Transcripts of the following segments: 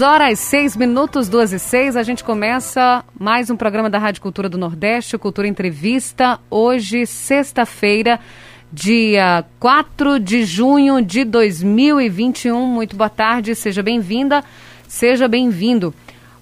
Horas 6 minutos, 2 e 6, a gente começa mais um programa da Rádio Cultura do Nordeste, Cultura Entrevista. Hoje, sexta-feira, dia 4 de junho de 2021. Muito boa tarde, seja bem-vinda, seja bem-vindo.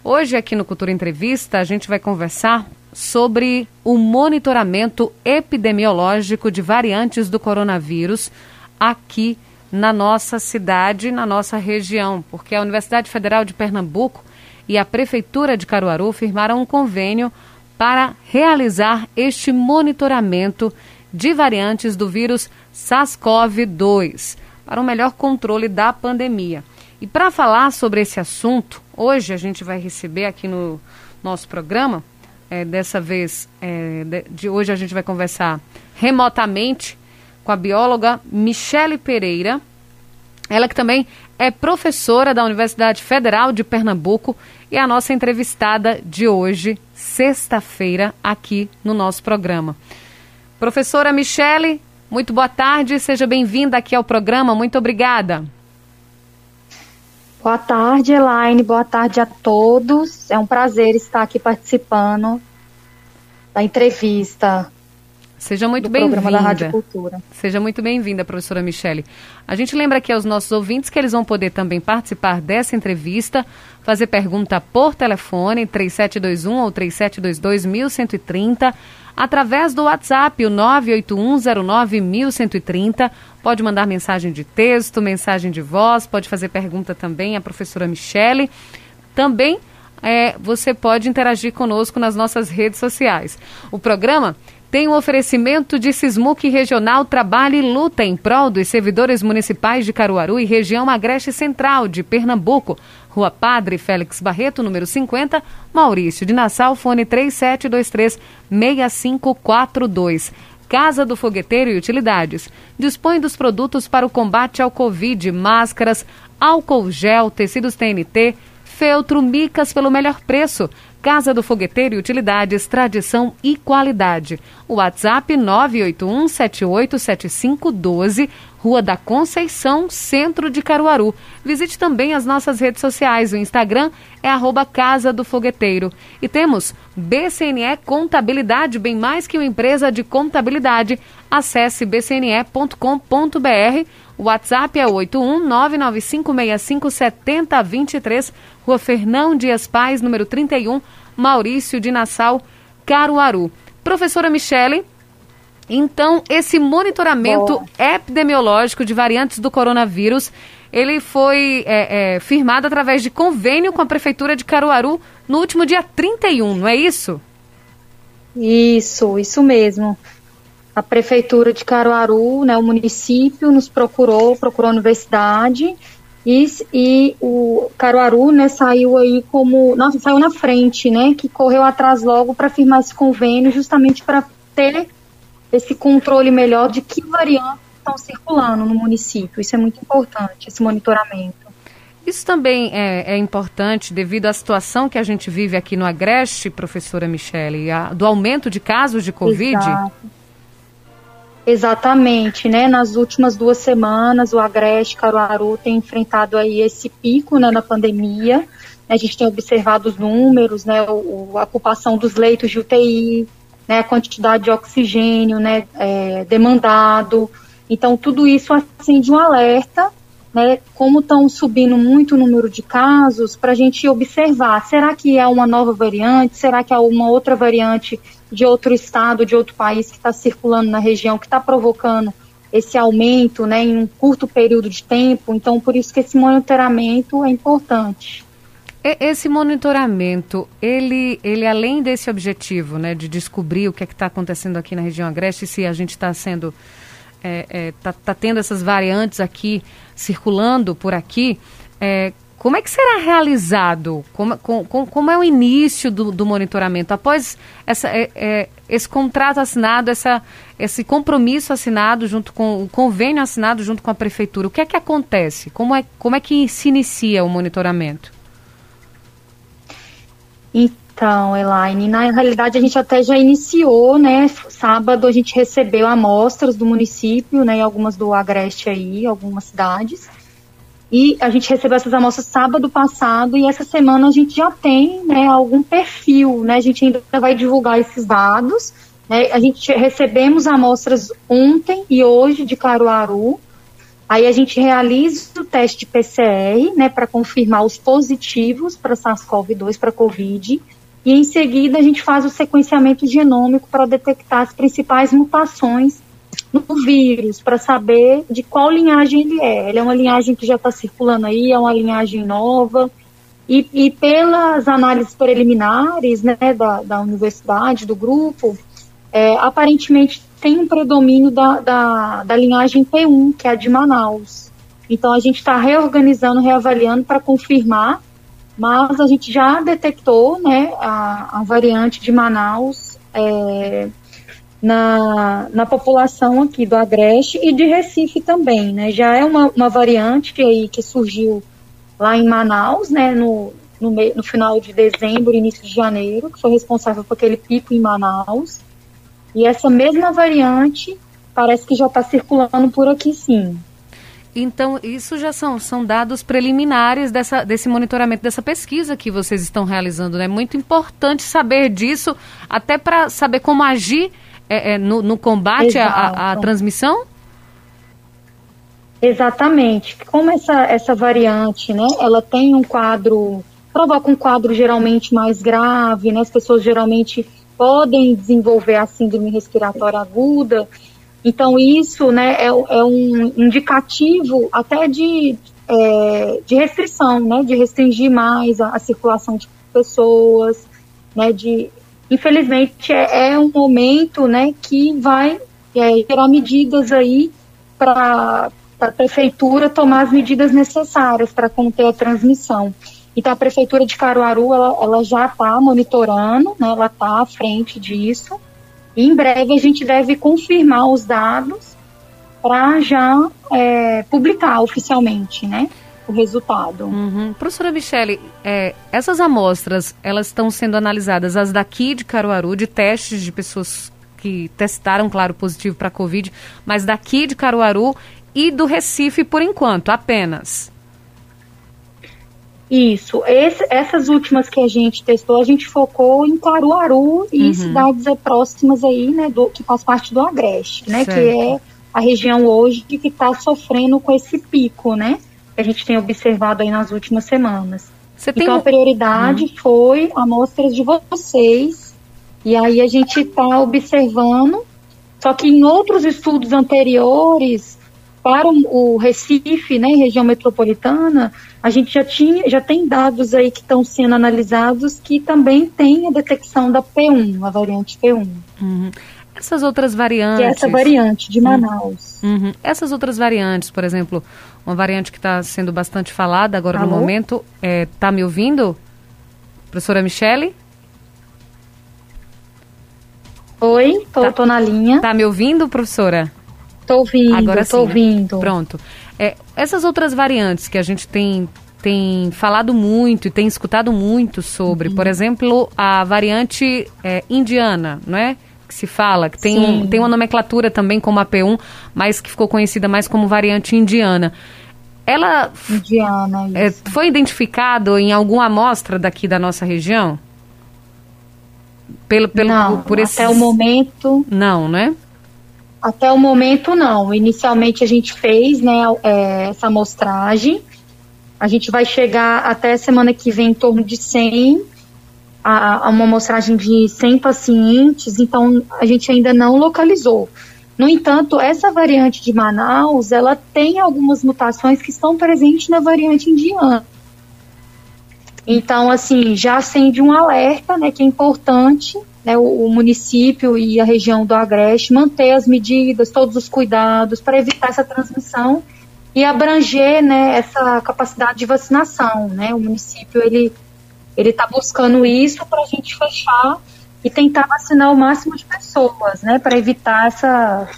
Hoje, aqui no Cultura Entrevista, a gente vai conversar sobre o monitoramento epidemiológico de variantes do coronavírus aqui na nossa cidade, na nossa região, porque a Universidade Federal de Pernambuco e a Prefeitura de Caruaru firmaram um convênio para realizar este monitoramento de variantes do vírus SARS-CoV-2 para um melhor controle da pandemia. E para falar sobre esse assunto, hoje a gente vai receber aqui no nosso programa, é, dessa vez, é, de, de hoje a gente vai conversar remotamente com a bióloga Michele Pereira. Ela que também é professora da Universidade Federal de Pernambuco e a nossa entrevistada de hoje, sexta-feira, aqui no nosso programa. Professora Michele, muito boa tarde, seja bem-vinda aqui ao programa, muito obrigada. Boa tarde, Elaine, boa tarde a todos. É um prazer estar aqui participando da entrevista Seja muito bem-vinda. Cultura. Seja muito bem-vinda, professora Michele. A gente lembra aqui aos nossos ouvintes que eles vão poder também participar dessa entrevista, fazer pergunta por telefone, 3721 ou 3722 1130, através do WhatsApp, o 98109 1130. Pode mandar mensagem de texto, mensagem de voz, pode fazer pergunta também à professora Michele. Também é, você pode interagir conosco nas nossas redes sociais. O programa tem um oferecimento de Sismuc Regional Trabalha e Luta em prol dos servidores municipais de Caruaru e região Agreste Central de Pernambuco. Rua Padre Félix Barreto, número 50, Maurício de Nassau, fone 3723-6542. Casa do Fogueteiro e Utilidades. Dispõe dos produtos para o combate ao Covid, máscaras, álcool gel, tecidos TNT, feltro, micas pelo melhor preço. Casa do Fogueteiro e Utilidades, tradição e qualidade. WhatsApp 981787512, Rua da Conceição, Centro de Caruaru. Visite também as nossas redes sociais. O Instagram é arroba Casa do Fogueteiro. E temos BCNE Contabilidade, bem mais que uma empresa de contabilidade. Acesse bcne.com.br. O WhatsApp é 81995657023, Rua Fernão Dias Paz, número 31, Maurício de Nassau, Caruaru. Professora Michele, então esse monitoramento epidemiológico de variantes do coronavírus, ele foi é, é, firmado através de convênio com a Prefeitura de Caruaru no último dia 31, não é isso? Isso, isso mesmo. A Prefeitura de Caruaru, né, o município, nos procurou, procurou a universidade e, e o Caruaru né, saiu aí como. Nossa, saiu na frente, né? Que correu atrás logo para firmar esse convênio, justamente para ter esse controle melhor de que variantes estão circulando no município. Isso é muito importante, esse monitoramento. Isso também é, é importante devido à situação que a gente vive aqui no Agreste, professora Michele, a- do aumento de casos de Covid. Exato. Exatamente, né? Nas últimas duas semanas, o Agreste Caruaru tem enfrentado aí esse pico né, na pandemia. A gente tem observado os números, né? O, a ocupação dos leitos de UTI, né? A quantidade de oxigênio, né? é, demandado. Então, tudo isso acende um alerta, né? Como estão subindo muito o número de casos, para a gente observar. Será que é uma nova variante? Será que é uma outra variante de outro estado, de outro país que está circulando na região, que está provocando esse aumento né, em um curto período de tempo. Então, por isso que esse monitoramento é importante. E- Esse monitoramento, ele, ele além desse objetivo, né, de descobrir o que é está acontecendo aqui na região agreste, se a gente está sendo, está é, tá- tá tendo essas variantes aqui circulando por aqui, é, como é que será realizado? Como, com, como é o início do, do monitoramento? Após essa, é, é, esse contrato assinado, essa, esse compromisso assinado junto com o convênio assinado junto com a prefeitura, o que é que acontece? Como é, como é que se inicia o monitoramento? Então, Elaine, na realidade a gente até já iniciou, né? Sábado a gente recebeu amostras do município, né? Algumas do Agreste aí, algumas cidades. E a gente recebeu essas amostras sábado passado e essa semana a gente já tem né, algum perfil, né? A gente ainda vai divulgar esses dados. Né? A gente recebemos amostras ontem e hoje de Caruaru. Aí a gente realiza o teste PCR, né, para confirmar os positivos para SARS-CoV-2, para COVID. E em seguida a gente faz o sequenciamento genômico para detectar as principais mutações no vírus para saber de qual linhagem ele é. Ele é uma linhagem que já está circulando aí, é uma linhagem nova. E, e pelas análises preliminares né, da, da universidade, do grupo, é, aparentemente tem um predomínio da, da, da linhagem P1, que é a de Manaus. Então a gente está reorganizando, reavaliando para confirmar, mas a gente já detectou né, a, a variante de Manaus é, na, na população aqui do Agreste e de Recife também, né? Já é uma, uma variante que, aí, que surgiu lá em Manaus, né? No, no, no final de dezembro, início de janeiro, que foi responsável por aquele pico em Manaus. E essa mesma variante parece que já está circulando por aqui sim. Então, isso já são, são dados preliminares dessa, desse monitoramento, dessa pesquisa que vocês estão realizando. É né? muito importante saber disso, até para saber como agir é, é, no, no, combate à, transmissão? Exatamente. Como essa, essa variante, né, ela tem um quadro, provoca um quadro geralmente mais grave, né, as pessoas geralmente podem desenvolver a síndrome respiratória aguda, então isso, né, é, é um indicativo até de, é, de restrição, né, de restringir mais a, a circulação de pessoas, né, de infelizmente é, é um momento né, que vai é, gerar medidas aí para a prefeitura tomar as medidas necessárias para conter a transmissão. Então a prefeitura de Caruaru ela, ela já está monitorando, né, ela está à frente disso. E em breve a gente deve confirmar os dados para já é, publicar oficialmente, né? o resultado. Uhum. Professora Michele, é, essas amostras, elas estão sendo analisadas, as daqui de Caruaru, de testes de pessoas que testaram, claro, positivo para a Covid, mas daqui de Caruaru e do Recife por enquanto, apenas. Isso. Esse, essas últimas que a gente testou, a gente focou em Caruaru e uhum. cidades próximas aí, né, do, que faz parte do Agreste, né, certo. que é a região hoje que está sofrendo com esse pico, né? que a gente tem observado aí nas últimas semanas. Você então, a prioridade uhum. foi amostras de vocês, e aí a gente está observando, só que em outros estudos anteriores, para o Recife, né, região metropolitana, a gente já tinha, já tem dados aí que estão sendo analisados que também tem a detecção da P1, a variante P1. Uhum. Essas outras variantes. Que é essa variante de Manaus. Uhum. Essas outras variantes, por exemplo, uma variante que está sendo bastante falada agora Alô? no momento. Está é, tá me ouvindo? Professora Michele? Oi, tô, tá, na linha. Está me ouvindo, professora? Tô ouvindo, agora tô sim, ouvindo. Né? Pronto. É, essas outras variantes que a gente tem tem falado muito e tem escutado muito sobre, uhum. por exemplo, a variante é, indiana, não é? que se fala, que tem, um, tem uma nomenclatura também como a P1, mas que ficou conhecida mais como variante indiana. Ela indiana, é, foi identificado em alguma amostra daqui da nossa região? Pelo, pelo, não, por esses... até o momento... Não, né? Até o momento, não. Inicialmente a gente fez né, é, essa amostragem. A gente vai chegar até semana que vem em torno de 100 a, a uma amostragem de 100 pacientes, então a gente ainda não localizou. No entanto, essa variante de Manaus, ela tem algumas mutações que estão presentes na variante indiana. Então, assim, já acende um alerta, né, que é importante né, o, município e a região do Agreste manter as medidas, todos os cuidados para evitar essa transmissão e abranger né, essa capacidade de vacinação. Né? O município ele ele está buscando isso para a gente fechar e tentar vacinar o máximo de pessoas, né, para evitar essa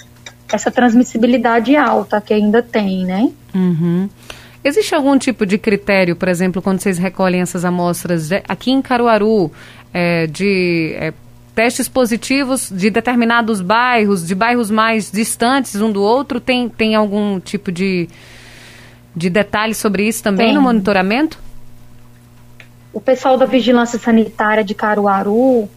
essa transmissibilidade alta que ainda tem, né? Uhum. Existe algum tipo de critério, por exemplo, quando vocês recolhem essas amostras aqui em Caruaru, é, de é, testes positivos de determinados bairros, de bairros mais distantes um do outro, tem, tem algum tipo de, de detalhe sobre isso também tem. no monitoramento? O pessoal da Vigilância Sanitária de Caruaru,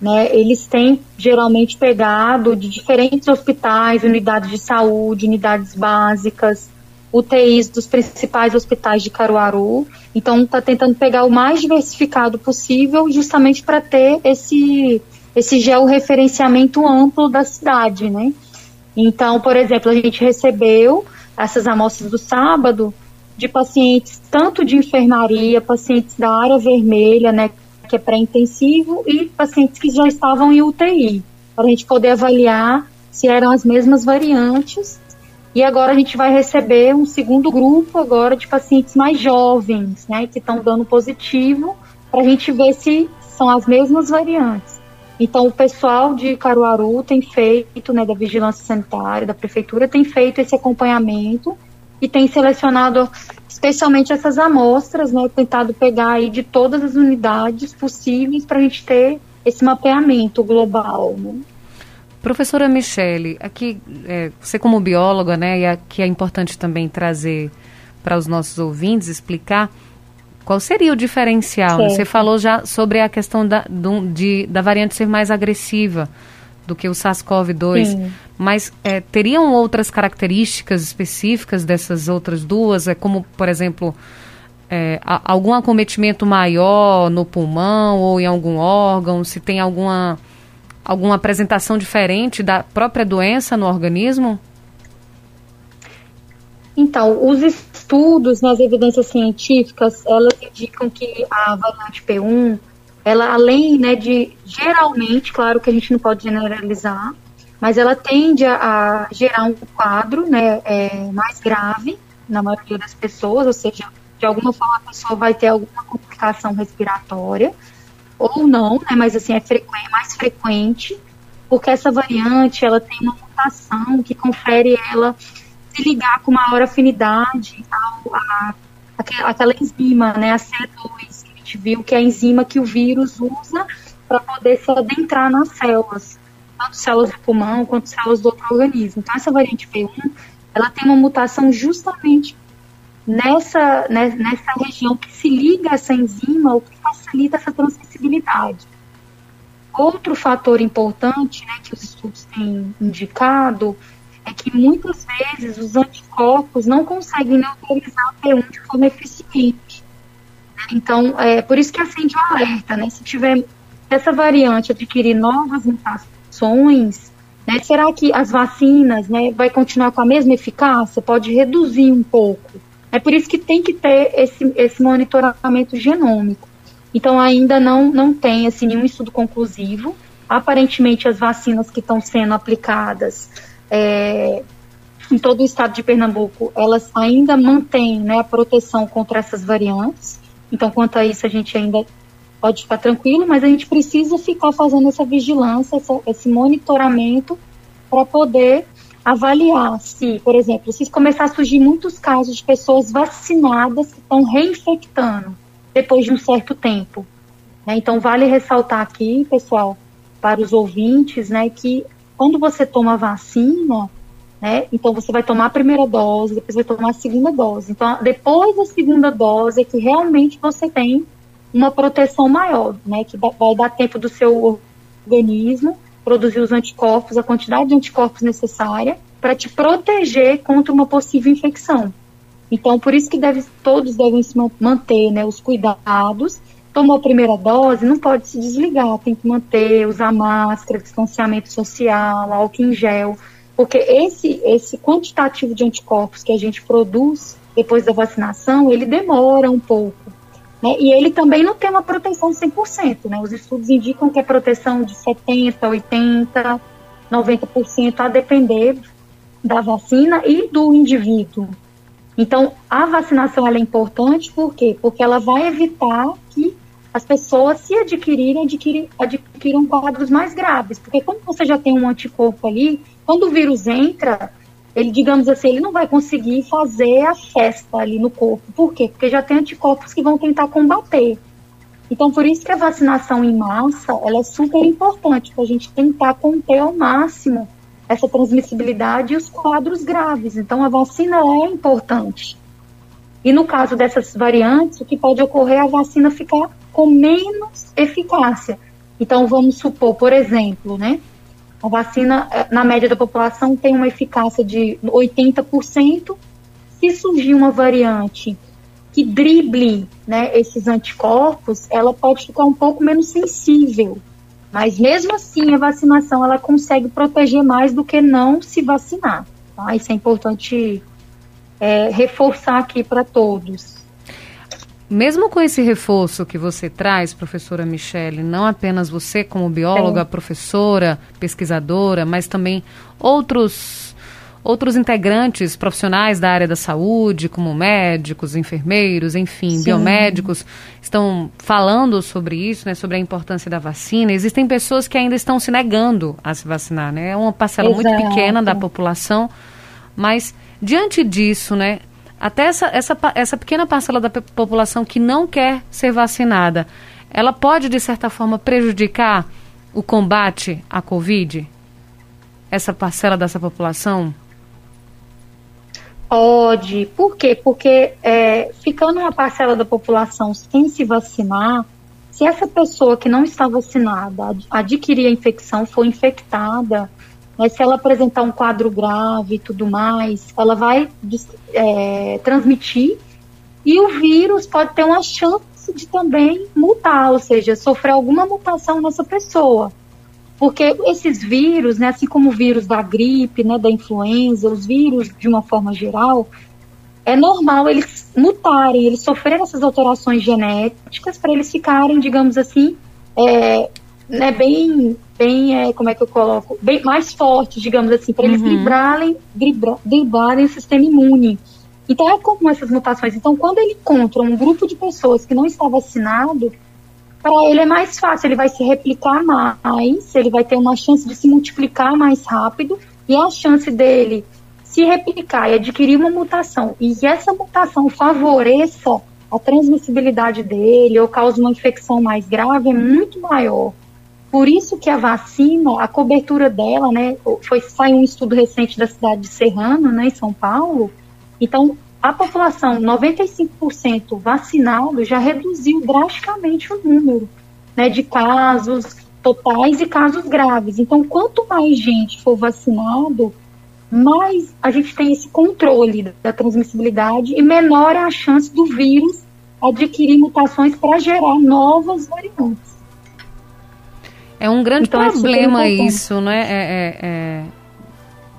né, eles têm geralmente pegado de diferentes hospitais, unidades de saúde, unidades básicas, UTIs dos principais hospitais de Caruaru. Então, está tentando pegar o mais diversificado possível, justamente para ter esse, esse georreferenciamento amplo da cidade, né? Então, por exemplo, a gente recebeu essas amostras do sábado de pacientes tanto de enfermaria, pacientes da área vermelha, né, que é pré-intensivo, e pacientes que já estavam em UTI, para a gente poder avaliar se eram as mesmas variantes. E agora a gente vai receber um segundo grupo agora de pacientes mais jovens, né, que estão dando positivo, para a gente ver se são as mesmas variantes. Então, o pessoal de Caruaru tem feito, né, da Vigilância Sanitária, da Prefeitura, tem feito esse acompanhamento e tem selecionado especialmente essas amostras, né, tentado pegar aí de todas as unidades possíveis para a gente ter esse mapeamento global. Né? Professora Michele, aqui é, você como bióloga, né, e aqui é importante também trazer para os nossos ouvintes explicar qual seria o diferencial. Né? Você falou já sobre a questão da, do, de, da variante ser mais agressiva do que o SARS-CoV-2, mas é, teriam outras características específicas dessas outras duas? É como, por exemplo, é, algum acometimento maior no pulmão ou em algum órgão? Se tem alguma, alguma apresentação diferente da própria doença no organismo? Então, os estudos nas evidências científicas, elas indicam que a variante P1 ela além né, de geralmente, claro que a gente não pode generalizar, mas ela tende a, a gerar um quadro né, é, mais grave na maioria das pessoas, ou seja, de alguma forma a pessoa vai ter alguma complicação respiratória, ou não, né, mas assim, é frequente, mais frequente, porque essa variante ela tem uma mutação que confere ela se ligar com maior afinidade ao, a, aquela enzima, né, a C2, gente viu que é a enzima que o vírus usa para poder se adentrar nas células, tanto células do pulmão quanto células do outro organismo. Então, essa variante P1, ela tem uma mutação justamente nessa, né, nessa região que se liga a essa enzima, o que facilita essa transmissibilidade. Outro fator importante né, que os estudos têm indicado é que muitas vezes os anticorpos não conseguem neutralizar a P1 de forma eficiente. Então, é por isso que acende o alerta, né? Se tiver essa variante adquirir novas mutações, né, será que as vacinas né, vai continuar com a mesma eficácia? Pode reduzir um pouco. É por isso que tem que ter esse, esse monitoramento genômico. Então, ainda não, não tem assim, nenhum estudo conclusivo. Aparentemente, as vacinas que estão sendo aplicadas é, em todo o estado de Pernambuco, elas ainda mantêm né, a proteção contra essas variantes. Então, quanto a isso, a gente ainda pode ficar tranquilo, mas a gente precisa ficar fazendo essa vigilância, essa, esse monitoramento para poder avaliar se, por exemplo, se começar a surgir muitos casos de pessoas vacinadas que estão reinfectando depois de um certo tempo. Né? Então, vale ressaltar aqui, pessoal, para os ouvintes, né, que quando você toma vacina, né? Então você vai tomar a primeira dose, depois vai tomar a segunda dose. Então, depois da segunda dose é que realmente você tem uma proteção maior, né? Que vai dar tempo do seu organismo produzir os anticorpos, a quantidade de anticorpos necessária para te proteger contra uma possível infecção. Então, por isso que deve, todos devem se manter né, os cuidados. Tomou a primeira dose, não pode se desligar, tem que manter, usar máscara, distanciamento social, álcool em gel, porque esse, esse quantitativo de anticorpos que a gente produz depois da vacinação, ele demora um pouco. Né? E ele também não tem uma proteção 100%. Né? Os estudos indicam que é proteção de 70%, 80%, 90%, a depender da vacina e do indivíduo. Então, a vacinação é importante por quê? Porque ela vai evitar que as pessoas, se adquirirem, adquirem, adquiram quadros mais graves. Porque quando você já tem um anticorpo ali, quando o vírus entra, ele, digamos assim, ele não vai conseguir fazer a festa ali no corpo. Por quê? Porque já tem anticorpos que vão tentar combater. Então, por isso que a vacinação em massa, ela é super importante, para a gente tentar conter ao máximo essa transmissibilidade e os quadros graves. Então, a vacina é importante. E no caso dessas variantes, o que pode ocorrer é a vacina ficar com menos eficácia. Então, vamos supor, por exemplo, né? A vacina, eh, na média da população, tem uma eficácia de 80%. Se surgir uma variante que drible né, esses anticorpos, ela pode ficar um pouco menos sensível. Mas mesmo assim, a vacinação ela consegue proteger mais do que não se vacinar. Tá? Isso é importante é, reforçar aqui para todos. Mesmo com esse reforço que você traz, professora Michele, não apenas você como bióloga, é. professora, pesquisadora, mas também outros outros integrantes profissionais da área da saúde, como médicos, enfermeiros, enfim, Sim. biomédicos, estão falando sobre isso, né, sobre a importância da vacina. Existem pessoas que ainda estão se negando a se vacinar, né? É uma parcela Exato. muito pequena da população, mas diante disso, né, até essa, essa, essa pequena parcela da população que não quer ser vacinada, ela pode, de certa forma, prejudicar o combate à Covid? Essa parcela dessa população? Pode. Por quê? Porque é, ficando uma parcela da população sem se vacinar, se essa pessoa que não está vacinada adquirir a infecção, for infectada, mas se ela apresentar um quadro grave e tudo mais, ela vai é, transmitir e o vírus pode ter uma chance de também mutar, ou seja, sofrer alguma mutação nessa pessoa. Porque esses vírus, né, assim como o vírus da gripe, né, da influenza, os vírus de uma forma geral, é normal eles mutarem, eles sofrerem essas alterações genéticas para eles ficarem, digamos assim, é, né, bem, bem é, como é que eu coloco, bem mais fortes, digamos assim, para eles uhum. dribrarem o sistema imune. Então é comum essas mutações. Então quando ele encontra um grupo de pessoas que não está vacinado, para ele é mais fácil, ele vai se replicar mais, ele vai ter uma chance de se multiplicar mais rápido e a chance dele se replicar e adquirir uma mutação e essa mutação favoreça a transmissibilidade dele ou cause uma infecção mais grave é muito maior. Por isso que a vacina, a cobertura dela, né, foi saiu um estudo recente da cidade de Serrano, né, em São Paulo. Então, a população 95% vacinado já reduziu drasticamente o número, né, de casos totais e casos graves. Então, quanto mais gente for vacinado, mais a gente tem esse controle da transmissibilidade e menor é a chance do vírus adquirir mutações para gerar novas variantes. É um grande então, é problema é isso, né, é, é, é,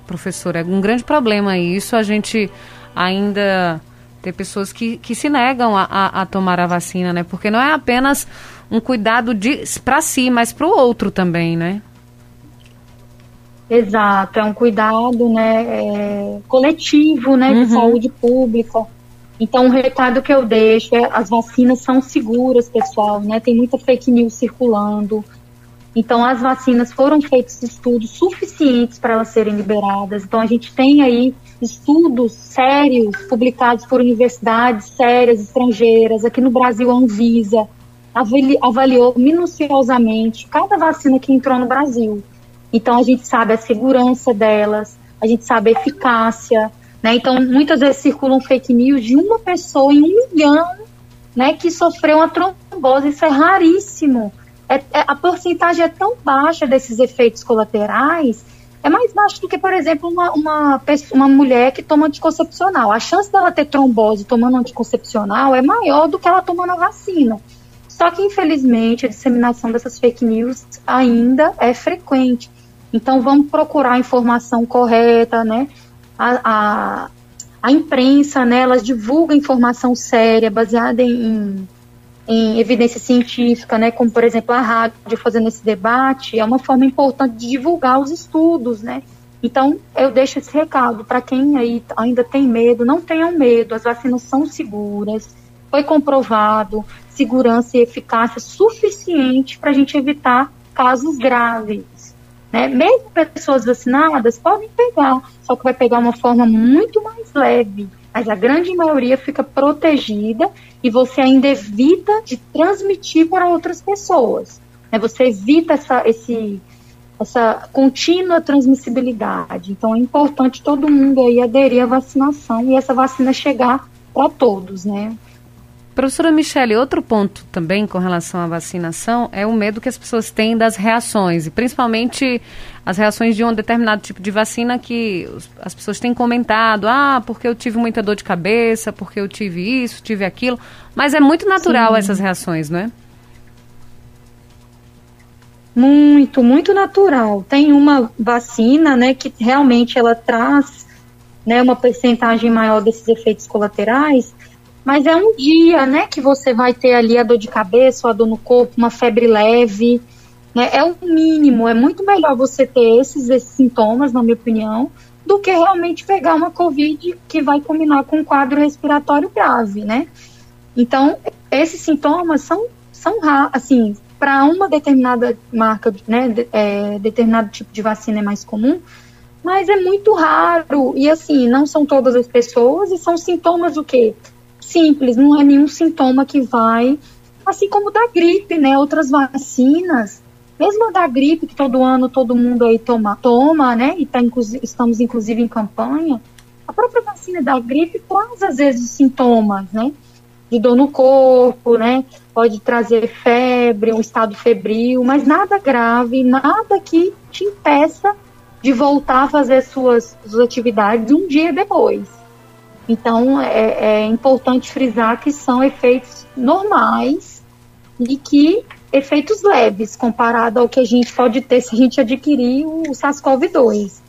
professora? É um grande problema isso, a gente ainda ter pessoas que, que se negam a, a, a tomar a vacina, né? Porque não é apenas um cuidado para si, mas para o outro também, né? Exato, é um cuidado né, é, coletivo, né, uhum. de saúde pública. Então, o recado que eu deixo é as vacinas são seguras, pessoal, né? Tem muita fake news circulando. Então, as vacinas foram feitos estudos suficientes para elas serem liberadas. Então, a gente tem aí estudos sérios publicados por universidades sérias estrangeiras. Aqui no Brasil, a Anvisa avaliou minuciosamente cada vacina que entrou no Brasil. Então, a gente sabe a segurança delas, a gente sabe a eficácia. Né? Então, muitas vezes circulam fake news de uma pessoa em um milhão né, que sofreu uma trombose. Isso é raríssimo é, é, a porcentagem é tão baixa desses efeitos colaterais, é mais baixa do que, por exemplo, uma, uma, uma mulher que toma anticoncepcional. A chance dela ter trombose tomando anticoncepcional é maior do que ela tomando a vacina. Só que, infelizmente, a disseminação dessas fake news ainda é frequente. Então, vamos procurar a informação correta, né? A, a, a imprensa, né, elas divulga informação séria, baseada em, em evidência científica, né, como por exemplo a rádio fazendo esse debate, é uma forma importante de divulgar os estudos, né, Então, eu deixo esse recado para quem aí ainda tem medo, não tenham medo, as vacinas são seguras, foi comprovado segurança e eficácia suficiente para a gente evitar casos graves. Né? Mesmo pessoas vacinadas podem pegar, só que vai pegar uma forma muito mais leve. Mas a grande maioria fica protegida e você ainda evita de transmitir para outras pessoas. Né? Você evita essa, esse, essa contínua transmissibilidade. Então é importante todo mundo aí aderir à vacinação e essa vacina chegar para todos, né? Professora Michele, outro ponto também com relação à vacinação é o medo que as pessoas têm das reações, e principalmente as reações de um determinado tipo de vacina que as pessoas têm comentado, ah, porque eu tive muita dor de cabeça, porque eu tive isso, tive aquilo, mas é muito natural Sim. essas reações, não é? Muito, muito natural. Tem uma vacina, né, que realmente ela traz, né, uma percentagem maior desses efeitos colaterais, mas é um dia, né, que você vai ter ali a dor de cabeça, a dor no corpo, uma febre leve, né? É o mínimo, é muito melhor você ter esses, esses sintomas, na minha opinião, do que realmente pegar uma covid que vai combinar com um quadro respiratório grave, né? Então, esses sintomas são são assim, para uma determinada marca, né, de, é, determinado tipo de vacina é mais comum, mas é muito raro e assim, não são todas as pessoas e são sintomas do quê? Simples, não é nenhum sintoma que vai, assim como da gripe, né? Outras vacinas, mesmo da gripe que todo ano todo mundo aí toma, toma, né? E tá, estamos inclusive em campanha, a própria vacina da gripe traz às vezes sintomas, né? De dor no corpo, né? Pode trazer febre, um estado febril, mas nada grave, nada que te impeça de voltar a fazer suas, suas atividades um dia depois. Então, é, é importante frisar que são efeitos normais e que efeitos leves comparado ao que a gente pode ter se a gente adquirir o SARS-CoV-2.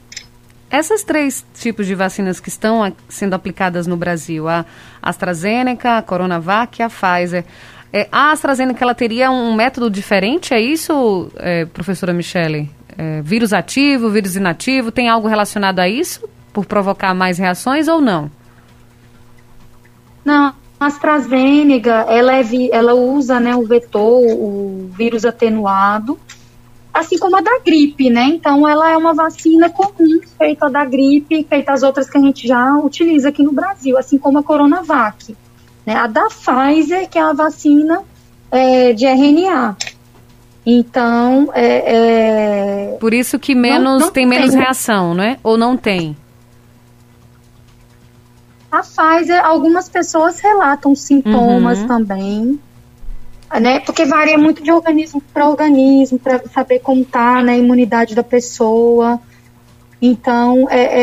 Essas três tipos de vacinas que estão sendo aplicadas no Brasil, a AstraZeneca, a Coronavac e a Pfizer, é, a AstraZeneca ela teria um método diferente, é isso, é, professora Michele? É, vírus ativo, vírus inativo, tem algo relacionado a isso? Por provocar mais reações ou não? Não, a AstraZeneca, ela, é, ela usa né, o vetor, o vírus atenuado, assim como a da gripe, né? Então, ela é uma vacina comum, feita da gripe, feita as outras que a gente já utiliza aqui no Brasil, assim como a Coronavac. Né? A da Pfizer, que é a vacina é, de RNA. Então, é, é... Por isso que menos não, não tem menos tem. reação, né? Ou não tem? A Pfizer, algumas pessoas relatam sintomas uhum. também, né? Porque varia muito de organismo para organismo, para saber como tá né, a imunidade da pessoa. Então, é,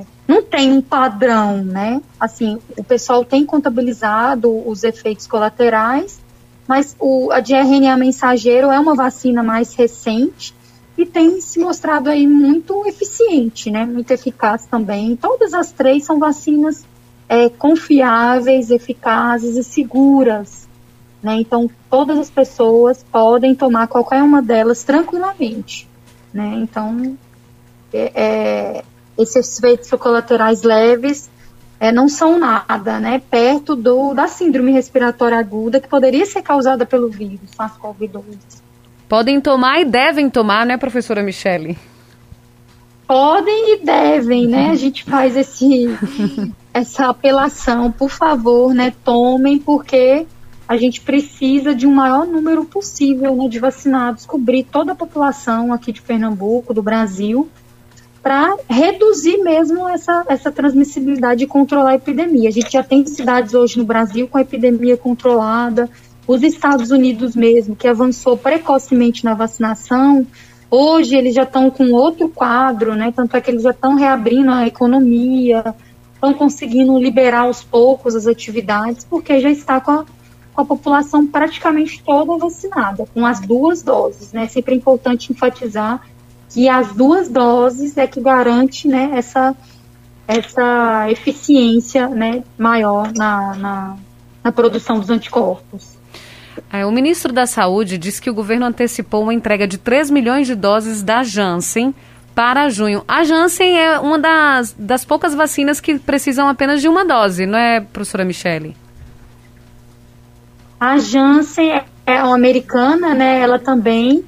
é, não tem um padrão, né? Assim, o pessoal tem contabilizado os efeitos colaterais, mas o, a de RNA mensageiro é uma vacina mais recente e tem se mostrado aí muito eficiente, né? Muito eficaz também. Todas as três são vacinas é, confiáveis, eficazes e seguras. Né? Então, todas as pessoas podem tomar qualquer uma delas tranquilamente. Né? Então, é, é, esses efeitos colaterais leves é, não são nada, né? Perto do, da síndrome respiratória aguda que poderia ser causada pelo vírus SARS-CoV-2. Podem tomar e devem tomar, né, professora Michele? Podem e devem, né? A gente faz esse, essa apelação, por favor, né? Tomem, porque a gente precisa de um maior número possível né, de vacinados, cobrir toda a população aqui de Pernambuco, do Brasil, para reduzir mesmo essa, essa transmissibilidade e controlar a epidemia. A gente já tem cidades hoje no Brasil com a epidemia controlada, os Estados Unidos mesmo, que avançou precocemente na vacinação, hoje eles já estão com outro quadro, né? Tanto é que eles já estão reabrindo a economia, estão conseguindo liberar aos poucos as atividades, porque já está com a, com a população praticamente toda vacinada, com as duas doses, né? Sempre é importante enfatizar que as duas doses é que garante, né, essa, essa eficiência, né, maior na, na, na produção dos anticorpos. É, o ministro da Saúde disse que o governo antecipou uma entrega de 3 milhões de doses da Janssen para junho. A Janssen é uma das, das poucas vacinas que precisam apenas de uma dose, não é, professora Michele? A Janssen é uma americana, né? Ela também,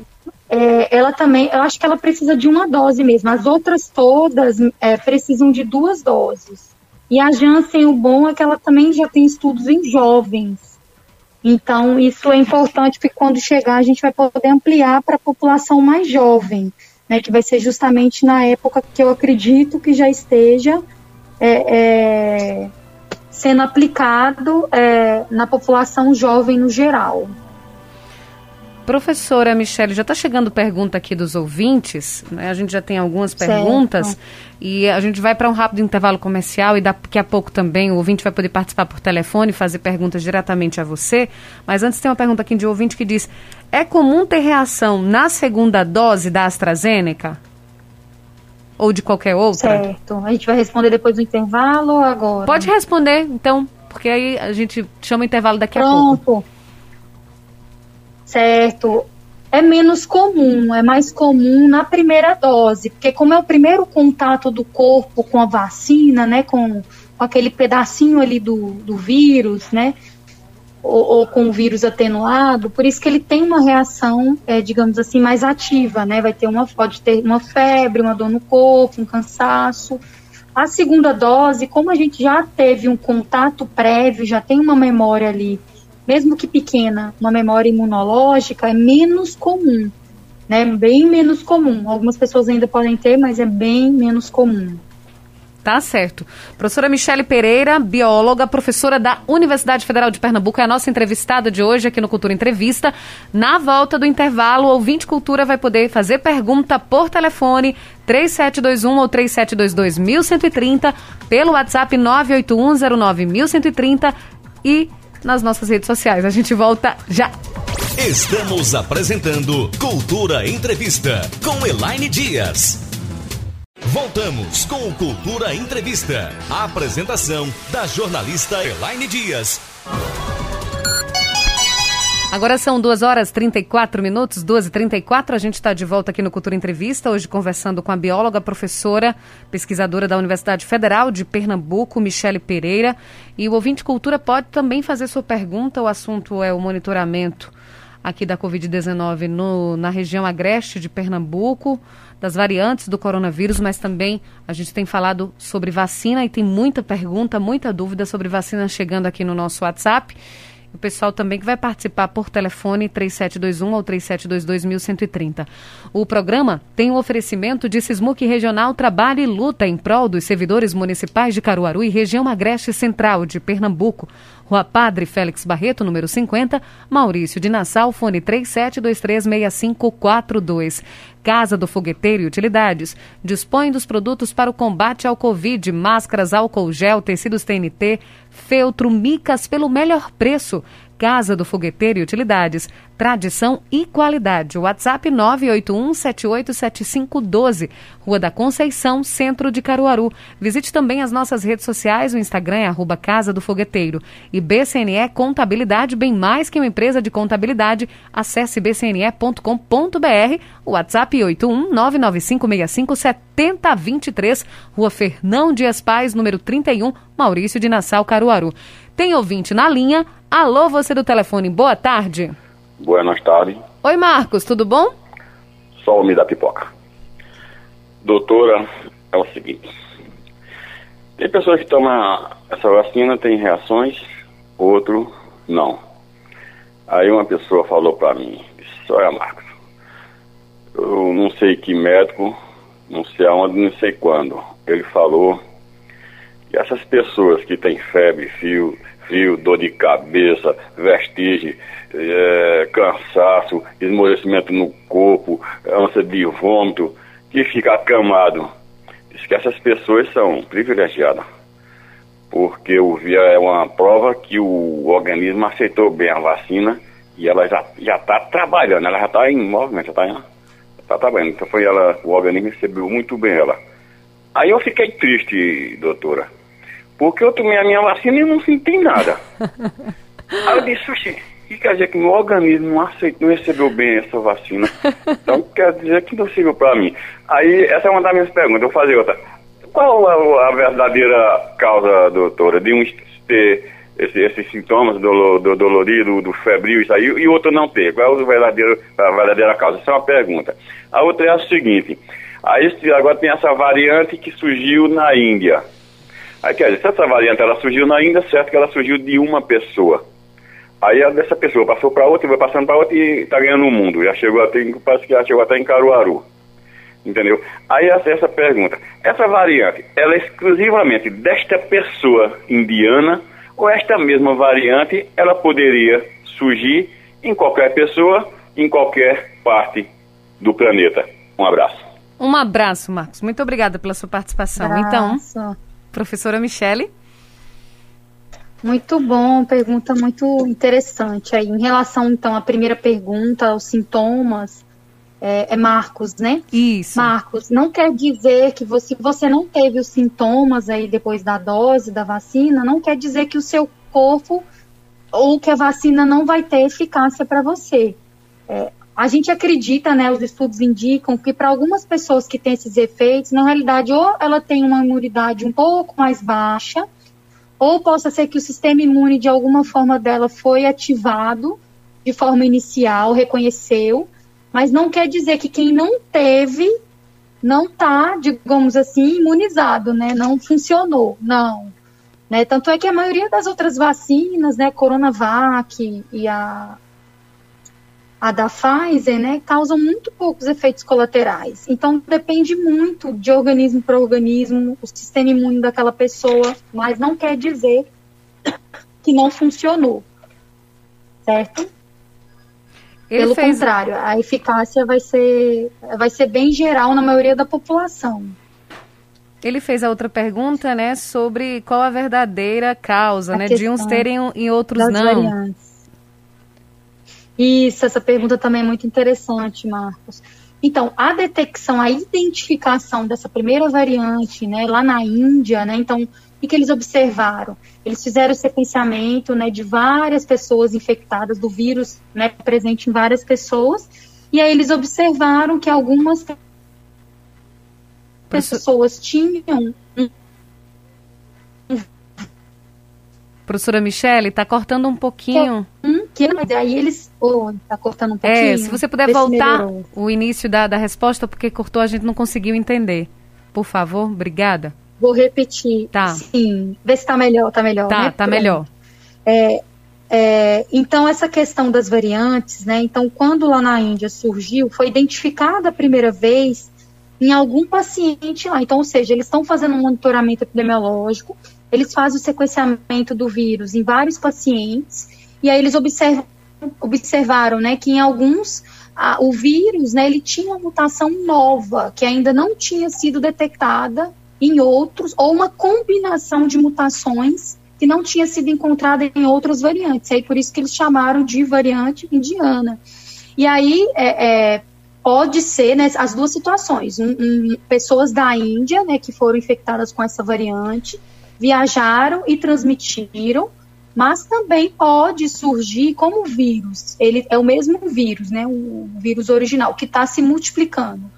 é, ela também, eu acho que ela precisa de uma dose mesmo. As outras todas é, precisam de duas doses. E a Janssen, o bom é que ela também já tem estudos em jovens. Então, isso é importante porque quando chegar a gente vai poder ampliar para a população mais jovem né, que vai ser justamente na época que eu acredito que já esteja é, é, sendo aplicado é, na população jovem no geral. Professora Michele, já está chegando pergunta aqui dos ouvintes, né? A gente já tem algumas perguntas certo. e a gente vai para um rápido intervalo comercial e daqui a pouco também o ouvinte vai poder participar por telefone e fazer perguntas diretamente a você. Mas antes tem uma pergunta aqui de um ouvinte que diz: é comum ter reação na segunda dose da AstraZeneca? Ou de qualquer outra? Certo. A gente vai responder depois do intervalo ou agora? Pode responder, então, porque aí a gente chama o intervalo daqui Pronto. a pouco. Pronto certo, é menos comum, é mais comum na primeira dose, porque como é o primeiro contato do corpo com a vacina, né, com, com aquele pedacinho ali do, do vírus, né, ou, ou, com o vírus atenuado, por isso que ele tem uma reação, é, digamos assim, mais ativa, né, vai ter uma, pode ter uma febre, uma dor no corpo, um cansaço. A segunda dose, como a gente já teve um contato prévio, já tem uma memória ali mesmo que pequena, uma memória imunológica é menos comum, né? Bem menos comum. Algumas pessoas ainda podem ter, mas é bem menos comum. Tá certo. Professora Michele Pereira, bióloga, professora da Universidade Federal de Pernambuco, é a nossa entrevistada de hoje aqui no Cultura Entrevista. Na volta do intervalo, o ouvinte Cultura vai poder fazer pergunta por telefone 3721 ou 3722 1130, pelo WhatsApp 98109 1130 e nas nossas redes sociais. A gente volta já. Estamos apresentando Cultura Entrevista com Elaine Dias. Voltamos com o Cultura Entrevista. A apresentação da jornalista Elaine Dias. Agora são 2 horas 34 minutos, 2 e 34 A gente está de volta aqui no Cultura Entrevista, hoje conversando com a bióloga, professora, pesquisadora da Universidade Federal de Pernambuco, Michele Pereira. E o ouvinte Cultura pode também fazer sua pergunta. O assunto é o monitoramento aqui da Covid-19 na região agreste de Pernambuco, das variantes do coronavírus, mas também a gente tem falado sobre vacina e tem muita pergunta, muita dúvida sobre vacina chegando aqui no nosso WhatsApp. O pessoal também que vai participar por telefone 3721 ou 3722 O programa tem o um oferecimento de Sismuc Regional Trabalho e Luta em prol dos servidores municipais de Caruaru e região Agreste Central de Pernambuco. Rua Padre Félix Barreto, número 50, Maurício de Nassau, fone 37236542. Casa do Fogueteiro e Utilidades dispõe dos produtos para o combate ao Covid, máscaras, álcool gel, tecidos TNT, feltro, micas pelo melhor preço. Casa do Fogueteiro e Utilidades. Tradição e qualidade. WhatsApp 981787512. Rua da Conceição, Centro de Caruaru. Visite também as nossas redes sociais. O Instagram é arroba Casa do Fogueteiro. E BCNE Contabilidade, bem mais que uma empresa de contabilidade. Acesse bcne.com.br. WhatsApp 81995657023. Rua Fernão Dias Paz, número 31, Maurício de Nassau, Caruaru. Tem ouvinte na linha. Alô, você do telefone, boa tarde. Boa tarde. Oi, Marcos, tudo bom? Só o me da pipoca. Doutora, é o seguinte. Tem pessoas que tomam essa vacina, tem reações, outro não. Aí uma pessoa falou para mim, disse, olha Marcos, eu não sei que médico, não sei aonde, não sei quando. Ele falou que essas pessoas que têm febre, fio, frio, dor de cabeça, vestígio, é, cansaço, esmorecimento no corpo, ânsia de vômito, que fica acamado. Diz que essas pessoas são privilegiadas. Porque eu vi é uma prova que o organismo aceitou bem a vacina e ela já está trabalhando, ela já está em movimento, já está tá trabalhando. Então foi ela, o organismo recebeu muito bem ela. Aí eu fiquei triste, doutora porque eu tomei a minha vacina e não senti nada. Aí eu disse, Oxi, E quer dizer que meu organismo não, aceitou, não recebeu bem essa vacina. Então quer dizer que não serviu para mim. Aí, essa é uma das minhas perguntas. Eu vou fazer outra. Qual a, a verdadeira causa, doutora, de um ter esse, esses sintomas do, do dolorido, do febril, isso aí, e outro não ter? Qual é a verdadeira, a verdadeira causa? Essa é uma pergunta. A outra é a seguinte. Aí agora tem essa variante que surgiu na Índia. Aí quer dizer, se essa variante ela surgiu na Índia, certo que ela surgiu de uma pessoa. Aí essa pessoa passou para outra, vai passando para outra e está ganhando o mundo. Já chegou até, parece que já chegou até em Caruaru. Entendeu? Aí essa, essa pergunta. Essa variante, ela é exclusivamente desta pessoa indiana ou esta mesma variante, ela poderia surgir em qualquer pessoa, em qualquer parte do planeta? Um abraço. Um abraço, Marcos. Muito obrigada pela sua participação. Abraço. Então, professora Michele. Muito bom, pergunta muito interessante aí. Em relação, então, à primeira pergunta, aos sintomas, é, é, Marcos, né? Isso. Marcos, não quer dizer que você, você não teve os sintomas aí depois da dose da vacina, não quer dizer que o seu corpo ou que a vacina não vai ter eficácia para você. É, a gente acredita, né, os estudos indicam que para algumas pessoas que têm esses efeitos, na realidade, ou ela tem uma imunidade um pouco mais baixa, ou possa ser que o sistema imune de alguma forma dela foi ativado de forma inicial, reconheceu, mas não quer dizer que quem não teve não está, digamos assim, imunizado, né? Não funcionou, não. Né? Tanto é que a maioria das outras vacinas, né, Coronavac e a a da Pfizer, né, causam muito poucos efeitos colaterais. Então depende muito de organismo para organismo, o sistema imune daquela pessoa, mas não quer dizer que não funcionou. Certo? Ele Pelo fez... contrário, a eficácia vai ser, vai ser bem geral na maioria da população. Ele fez a outra pergunta, né, sobre qual a verdadeira causa, a né, de uns terem e outros não. Variantes. Isso, essa pergunta também é muito interessante, Marcos. Então, a detecção, a identificação dessa primeira variante, né, lá na Índia, né, então, o que eles observaram? Eles fizeram o sequenciamento, né, de várias pessoas infectadas do vírus, né, presente em várias pessoas, e aí eles observaram que algumas pessoas tinham Professora Michele, está cortando um pouquinho. Hum, que, mas aí eles. Oh, tá cortando um pouquinho. É, se você puder voltar o início da, da resposta, porque cortou, a gente não conseguiu entender. Por favor, obrigada. Vou repetir. Tá. Sim. Vê se tá melhor, tá melhor. Tá, né? tá melhor. É, é, então, essa questão das variantes, né? Então, quando lá na Índia surgiu, foi identificada a primeira vez em algum paciente lá. Então, ou seja, eles estão fazendo um monitoramento epidemiológico eles fazem o sequenciamento do vírus em vários pacientes e aí eles observam, observaram, né, que em alguns a, o vírus, né, ele tinha uma mutação nova que ainda não tinha sido detectada em outros ou uma combinação de mutações que não tinha sido encontrada em outras variantes. Aí por isso que eles chamaram de variante indiana. E aí é, é, pode ser né, as duas situações: um, um, pessoas da Índia, né, que foram infectadas com essa variante viajaram e transmitiram, mas também pode surgir como vírus. Ele é o mesmo vírus, né? O vírus original que está se multiplicando,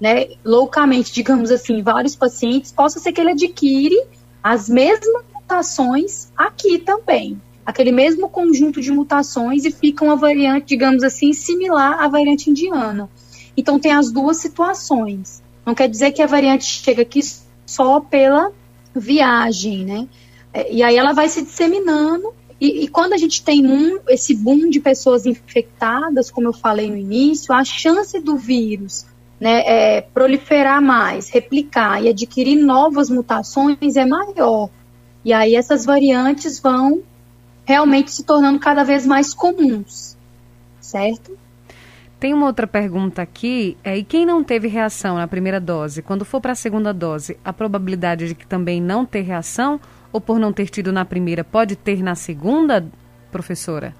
né? Loucamente, digamos assim, vários pacientes, possa ser que ele adquire as mesmas mutações aqui também, aquele mesmo conjunto de mutações e fica uma variante, digamos assim, similar à variante indiana. Então tem as duas situações. Não quer dizer que a variante chega aqui só pela viagem, né? É, e aí ela vai se disseminando e, e, quando a gente tem um, esse boom de pessoas infectadas, como eu falei no início, a chance do vírus né, é, proliferar mais, replicar e adquirir novas mutações é maior. E aí essas variantes vão realmente se tornando cada vez mais comuns, certo? Tem uma outra pergunta aqui. É, e quem não teve reação na primeira dose, quando for para a segunda dose, a probabilidade de que também não ter reação, ou por não ter tido na primeira, pode ter na segunda, professora?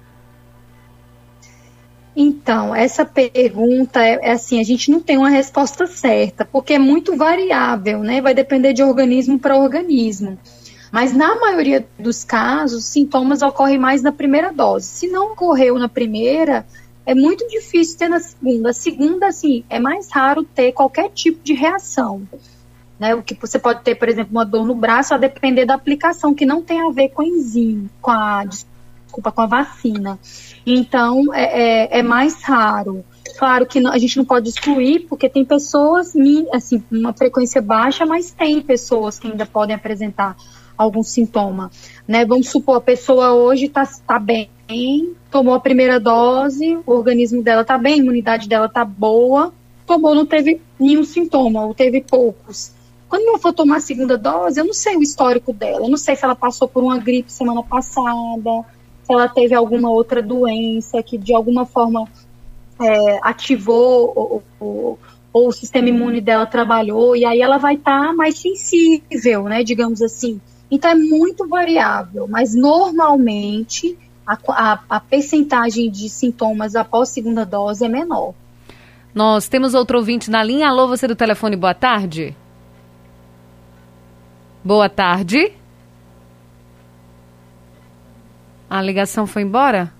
Então, essa pergunta é, é, assim, a gente não tem uma resposta certa, porque é muito variável, né? Vai depender de organismo para organismo. Mas na maioria dos casos, sintomas ocorrem mais na primeira dose. Se não ocorreu na primeira, é muito difícil ter na segunda. A segunda, assim, é mais raro ter qualquer tipo de reação. Né? O que você pode ter, por exemplo, uma dor no braço, a depender da aplicação, que não tem a ver com a enzima, com a, desculpa, com a vacina. Então, é, é, é mais raro. Claro que a gente não pode excluir, porque tem pessoas, assim, uma frequência baixa, mas tem pessoas que ainda podem apresentar algum sintoma, né? Vamos supor, a pessoa hoje está tá bem, tomou a primeira dose, o organismo dela está bem, a imunidade dela está boa, tomou, não teve nenhum sintoma, ou teve poucos. Quando eu for tomar a segunda dose, eu não sei o histórico dela, eu não sei se ela passou por uma gripe semana passada, se ela teve alguma outra doença que de alguma forma é, ativou ou, ou, o sistema imune dela trabalhou, e aí ela vai estar tá mais sensível, né, digamos assim. Então é muito variável, mas normalmente a, a, a percentagem de sintomas após segunda dose é menor. Nós temos outro ouvinte na linha. Alô, você do telefone, boa tarde. Boa tarde. A ligação foi embora?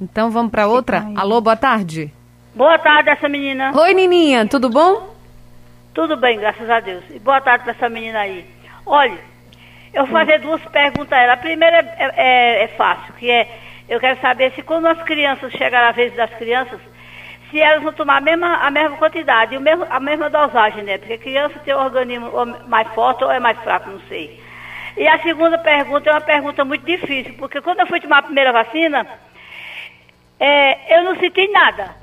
Então vamos para outra. Alô, boa tarde. Boa tarde, essa menina. Oi, Nininha, tudo bom? Tudo bem, graças a Deus. E boa tarde para essa menina aí. Olha, eu vou fazer duas perguntas a ela. A primeira é, é, é, fácil, que é, eu quero saber se quando as crianças chegar a vez das crianças, se elas vão tomar a mesma, a mesma quantidade, o mesmo, a mesma dosagem, né? Porque criança tem um organismo mais forte ou é mais fraco, não sei. E a segunda pergunta é uma pergunta muito difícil, porque quando eu fui tomar a primeira vacina, é, eu não senti nada.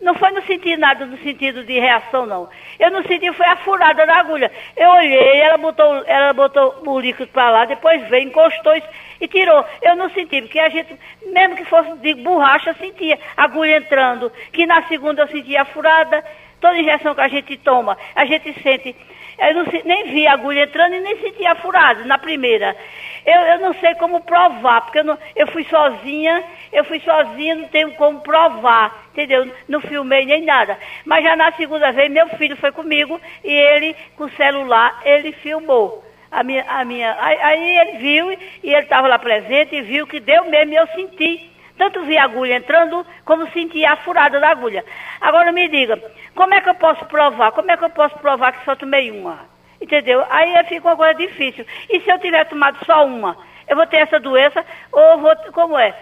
Não foi no sentido nada no sentido de reação, não. Eu não senti, foi a furada da agulha. Eu olhei, ela botou, ela botou o líquido para lá, depois veio, encostou e tirou. Eu não senti, porque a gente, mesmo que fosse de borracha, sentia agulha entrando. Que na segunda eu sentia furada. Toda injeção que a gente toma, a gente sente eu não, nem vi a agulha entrando e nem senti a furada na primeira. Eu, eu não sei como provar, porque eu, não, eu fui sozinha, eu fui sozinha, não tenho como provar, entendeu? Não filmei nem nada. Mas já na segunda vez, meu filho foi comigo e ele, com o celular, ele filmou. A minha, a minha, aí, aí ele viu e ele estava lá presente e viu que deu mesmo e eu senti tanto vi a agulha entrando, como senti a furada da agulha. Agora me diga, como é que eu posso provar? Como é que eu posso provar que só tomei uma? Entendeu? Aí fica uma coisa difícil. E se eu tiver tomado só uma, eu vou ter essa doença ou vou. Como é?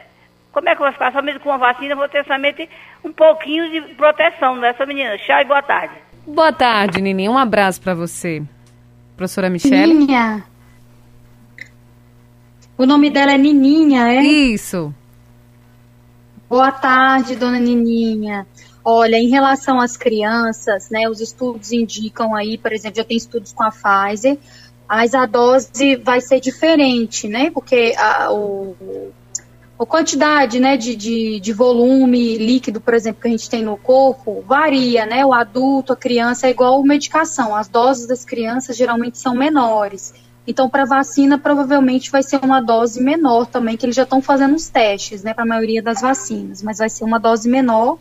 Como é que eu vou ficar? Somente com uma vacina, eu vou ter somente um pouquinho de proteção nessa menina. Chá e boa tarde. Boa tarde, Nininha. Um abraço para você. Professora Michelle. Nininha. O nome dela é Nininha, é? Isso. Boa tarde, dona Nininha. Olha, em relação às crianças, né, os estudos indicam aí, por exemplo, já tem estudos com a Pfizer, mas a dose vai ser diferente, né, porque a, o, a quantidade, né, de, de, de, volume líquido, por exemplo, que a gente tem no corpo, varia, né, o adulto, a criança é igual medicação, as doses das crianças geralmente são menores. Então, para vacina, provavelmente vai ser uma dose menor também, que eles já estão fazendo os testes, né, para a maioria das vacinas, mas vai ser uma dose menor,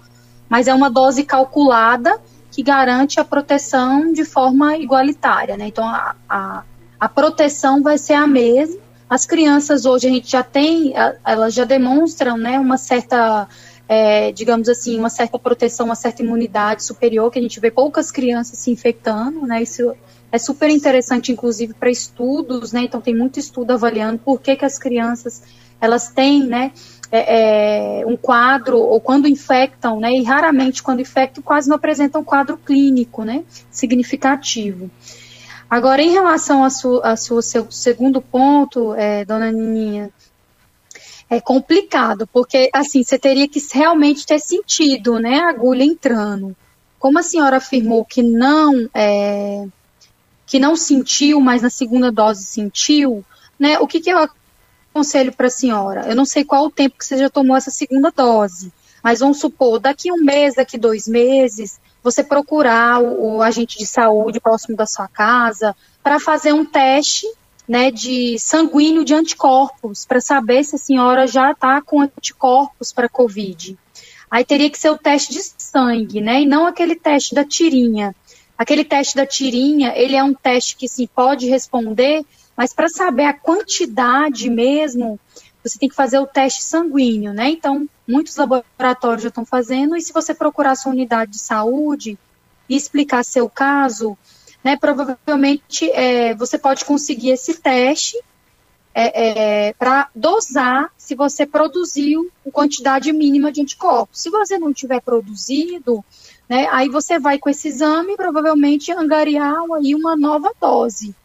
mas é uma dose calculada que garante a proteção de forma igualitária, né? Então, a, a, a proteção vai ser a mesma. As crianças hoje a gente já tem, elas já demonstram, né, uma certa é, digamos assim, uma certa proteção, uma certa imunidade superior, que a gente vê poucas crianças se infectando, né? Isso é super interessante, inclusive, para estudos, né? Então tem muito estudo avaliando por que, que as crianças elas têm, né? É, é, um quadro, ou quando infectam, né? E raramente quando infectam, quase não apresentam quadro clínico, né? Significativo. Agora, em relação ao seu, seu segundo ponto, é, dona Nininha, é complicado, porque assim, você teria que realmente ter sentido, né, a agulha entrando. Como a senhora afirmou que não é, que não sentiu, mas na segunda dose sentiu, né? O que, que eu aconselho para a senhora? Eu não sei qual o tempo que você já tomou essa segunda dose, mas vamos supor, daqui um mês, daqui dois meses, você procurar o, o agente de saúde próximo da sua casa para fazer um teste né, de sanguíneo de anticorpos, para saber se a senhora já está com anticorpos para Covid. Aí teria que ser o teste de sangue, né, e não aquele teste da tirinha. Aquele teste da tirinha, ele é um teste que sim pode responder Mas para saber a quantidade mesmo, você tem que fazer o teste sanguíneo, né? Então, muitos laboratórios já estão fazendo, e se você procurar sua unidade de saúde e explicar seu caso, né, provavelmente é, você pode conseguir esse teste é, é, para dosar se você produziu quantidade mínima de anticorpos. Se você não tiver produzido, né, aí você vai com esse exame provavelmente angariar aí uma nova dose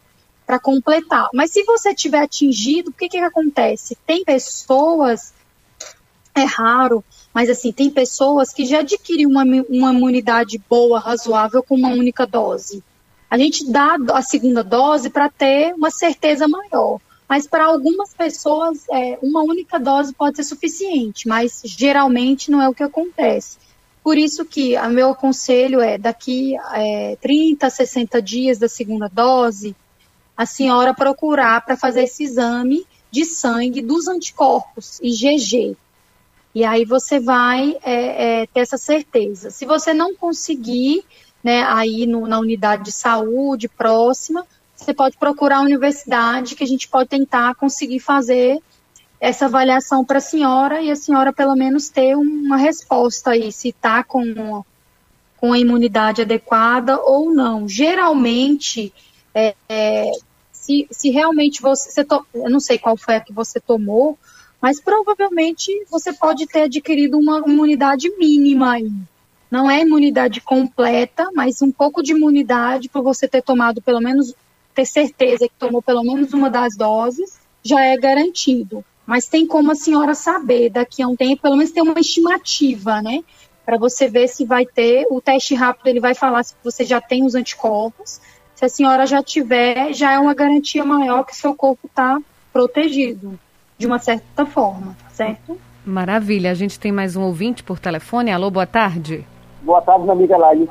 para completar. Mas se você tiver atingido, o que, que acontece? Tem pessoas, é raro, mas assim, tem pessoas que já adquiriram uma, uma imunidade boa, razoável, com uma única dose. A gente dá a segunda dose para ter uma certeza maior. Mas para algumas pessoas, é, uma única dose pode ser suficiente, mas geralmente não é o que acontece. Por isso que o meu conselho é, daqui é, 30, 60 dias da segunda dose, a senhora procurar para fazer esse exame de sangue dos anticorpos, IgG. E aí você vai é, é, ter essa certeza. Se você não conseguir, né, aí no, na unidade de saúde próxima, você pode procurar a universidade que a gente pode tentar conseguir fazer essa avaliação para a senhora e a senhora pelo menos ter uma resposta aí, se está com, com a imunidade adequada ou não. Geralmente, é, é, se, se realmente você, você to, eu não sei qual foi a que você tomou, mas provavelmente você pode ter adquirido uma imunidade mínima aí. Não é imunidade completa, mas um pouco de imunidade por você ter tomado pelo menos ter certeza que tomou pelo menos uma das doses, já é garantido. Mas tem como a senhora saber daqui a um tempo, pelo menos ter uma estimativa, né? Para você ver se vai ter. O teste rápido ele vai falar se você já tem os anticorpos. Se a senhora já tiver, já é uma garantia maior que seu corpo está protegido, de uma certa forma, certo? Maravilha. A gente tem mais um ouvinte por telefone. Alô, boa tarde. Boa tarde, minha amiga Laís.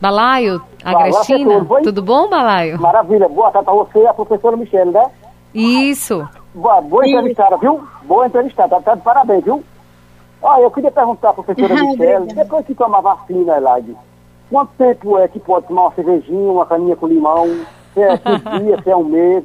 Balaio, Agrestina, tudo, tudo bom, Balaio? Maravilha, boa tarde para você e a professora Michelle, né? Isso. Boa, boa entrevistada, viu? Boa entrevistada, tá de parabéns, viu? Olha, eu queria perguntar à professora Michelle, depois que toma vacina, Elaide, quanto tempo é que pode tomar uma cervejinha, uma caninha com limão? Se é 15 dias, se é um mês?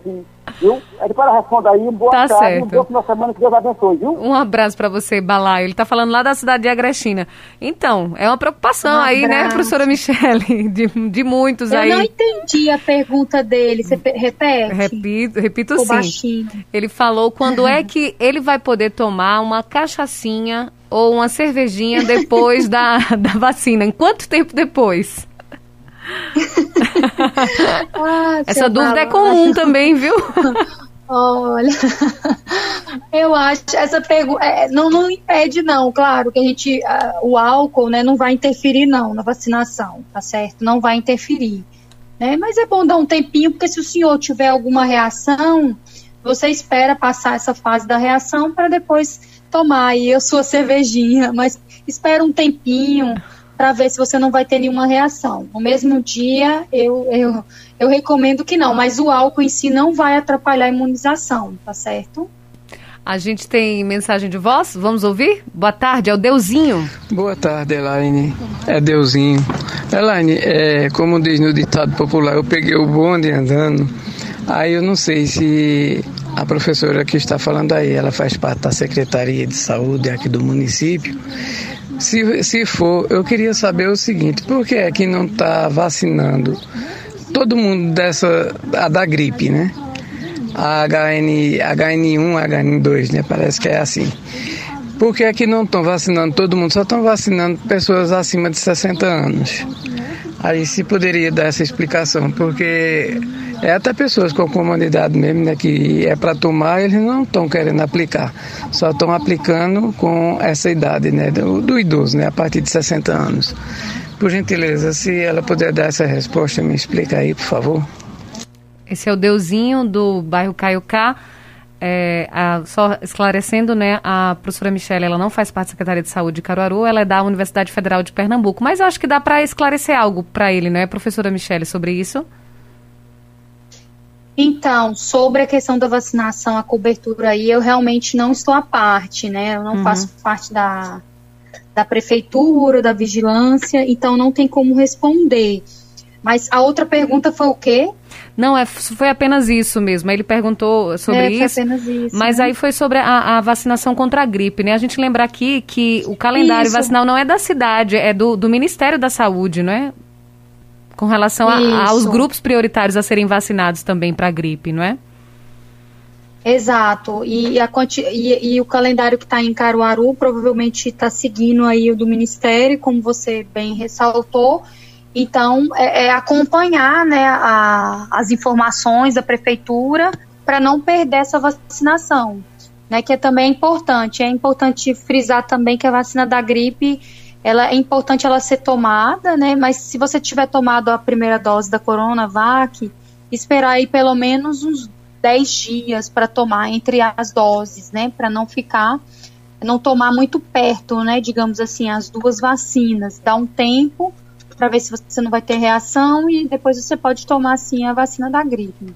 Viu? É para responder aí, boa tá tarde, certo. um bom final de semana, que Deus abençoe, viu? Um abraço para você, Balaio. Ele tá falando lá da cidade de Agrestina. Então, é uma preocupação Um aí, né, professora Michele? De, de muitos Eu aí. não entendi a pergunta dele. Você pe- repete? Repito, repito Ficou sim. baixinho. Ele falou quando é que ele vai poder tomar uma cachaçinha ou uma cervejinha depois da, da vacina. Em quanto tempo depois? Ah, Essa dúvida é comum também, viu? Olha, eu acho essa pergunta não não impede não, claro que a gente ah, o álcool, né, não vai interferir não na vacinação, tá certo? Não vai interferir, né? Mas é bom dar um tempinho porque se o senhor tiver alguma reação, você espera passar essa fase da reação para depois tomar aí a sua cervejinha, mas espera um tempinho para ver se você não vai ter nenhuma reação. No mesmo dia, eu, eu, eu recomendo que não, mas o álcool em si não vai atrapalhar a imunização, tá certo? A gente tem mensagem de voz? Vamos ouvir? Boa tarde, é o Deusinho. Boa tarde, Elaine. É Deusinho. Elaine, é, como diz no ditado popular, eu peguei o bonde andando. Aí eu não sei se a professora que está falando aí, ela faz parte da Secretaria de Saúde aqui do município. Se, se for, eu queria saber o seguinte, por que é que não está vacinando todo mundo dessa, a da gripe, né? A HN, HN1, HN2, né? Parece que é assim. Por que é que não estão vacinando todo mundo? Só estão vacinando pessoas acima de 60 anos. Aí se poderia dar essa explicação, porque é até pessoas com comunidade mesmo, né, que é para tomar, eles não estão querendo aplicar. Só estão aplicando com essa idade, né, do, do idoso, né, a partir de 60 anos. Por gentileza, se ela puder dar essa resposta, me explica aí, por favor. Esse é o Deusinho do bairro Caiucá. É, a- só esclarecendo, né, a professora Michelle, ela não faz parte da Secretaria de Saúde de Caruaru, ela é da Universidade Federal de Pernambuco. Mas eu acho que dá para esclarecer algo para ele, né, professora Michelle, sobre isso? Então, sobre a questão da vacinação, a cobertura aí, eu realmente não estou à parte, né? Eu não Uhum. faço parte da, da prefeitura, da vigilância, então não tem como responder. Mas a outra pergunta foi o quê? Não, é, foi apenas isso mesmo. Ele perguntou sobre é, foi isso. apenas isso. Mas né? aí foi sobre a, a, vacinação contra a gripe, né? A gente lembra aqui que o calendário isso. vacinal não é da cidade, é do, do Ministério da Saúde, não é? Com relação a, aos grupos prioritários a serem vacinados também para a gripe, não é? Exato. E, a, e, e o calendário que está em Caruaru provavelmente está seguindo aí o do Ministério, como você bem ressaltou. Então, é, é acompanhar né, a, as informações da prefeitura para não perder essa vacinação, né, que é também importante. É importante frisar também que a vacina da gripe ela é importante ela ser tomada, né? Mas se você tiver tomado a primeira dose da Coronavac, esperar aí pelo menos uns 10 dias para tomar entre as doses, né? Para não ficar, não tomar muito perto, né? Digamos assim, as duas vacinas. Dá um tempo para ver se você não vai ter reação e depois você pode tomar sim a vacina da gripe.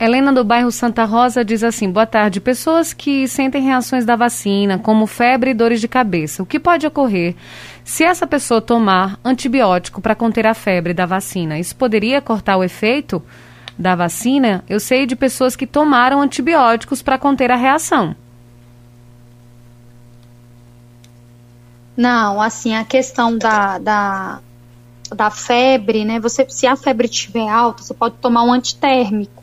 Helena do bairro Santa Rosa diz assim: Boa tarde. Pessoas que sentem reações da vacina, como febre e dores de cabeça, o que pode ocorrer se essa pessoa tomar antibiótico para conter a febre da vacina? Isso poderia cortar o efeito da vacina? Eu sei de pessoas que tomaram antibióticos para conter a reação. Não, assim, a questão da, da da febre, né? Você, se a febre estiver alta, você pode tomar um antitérmico,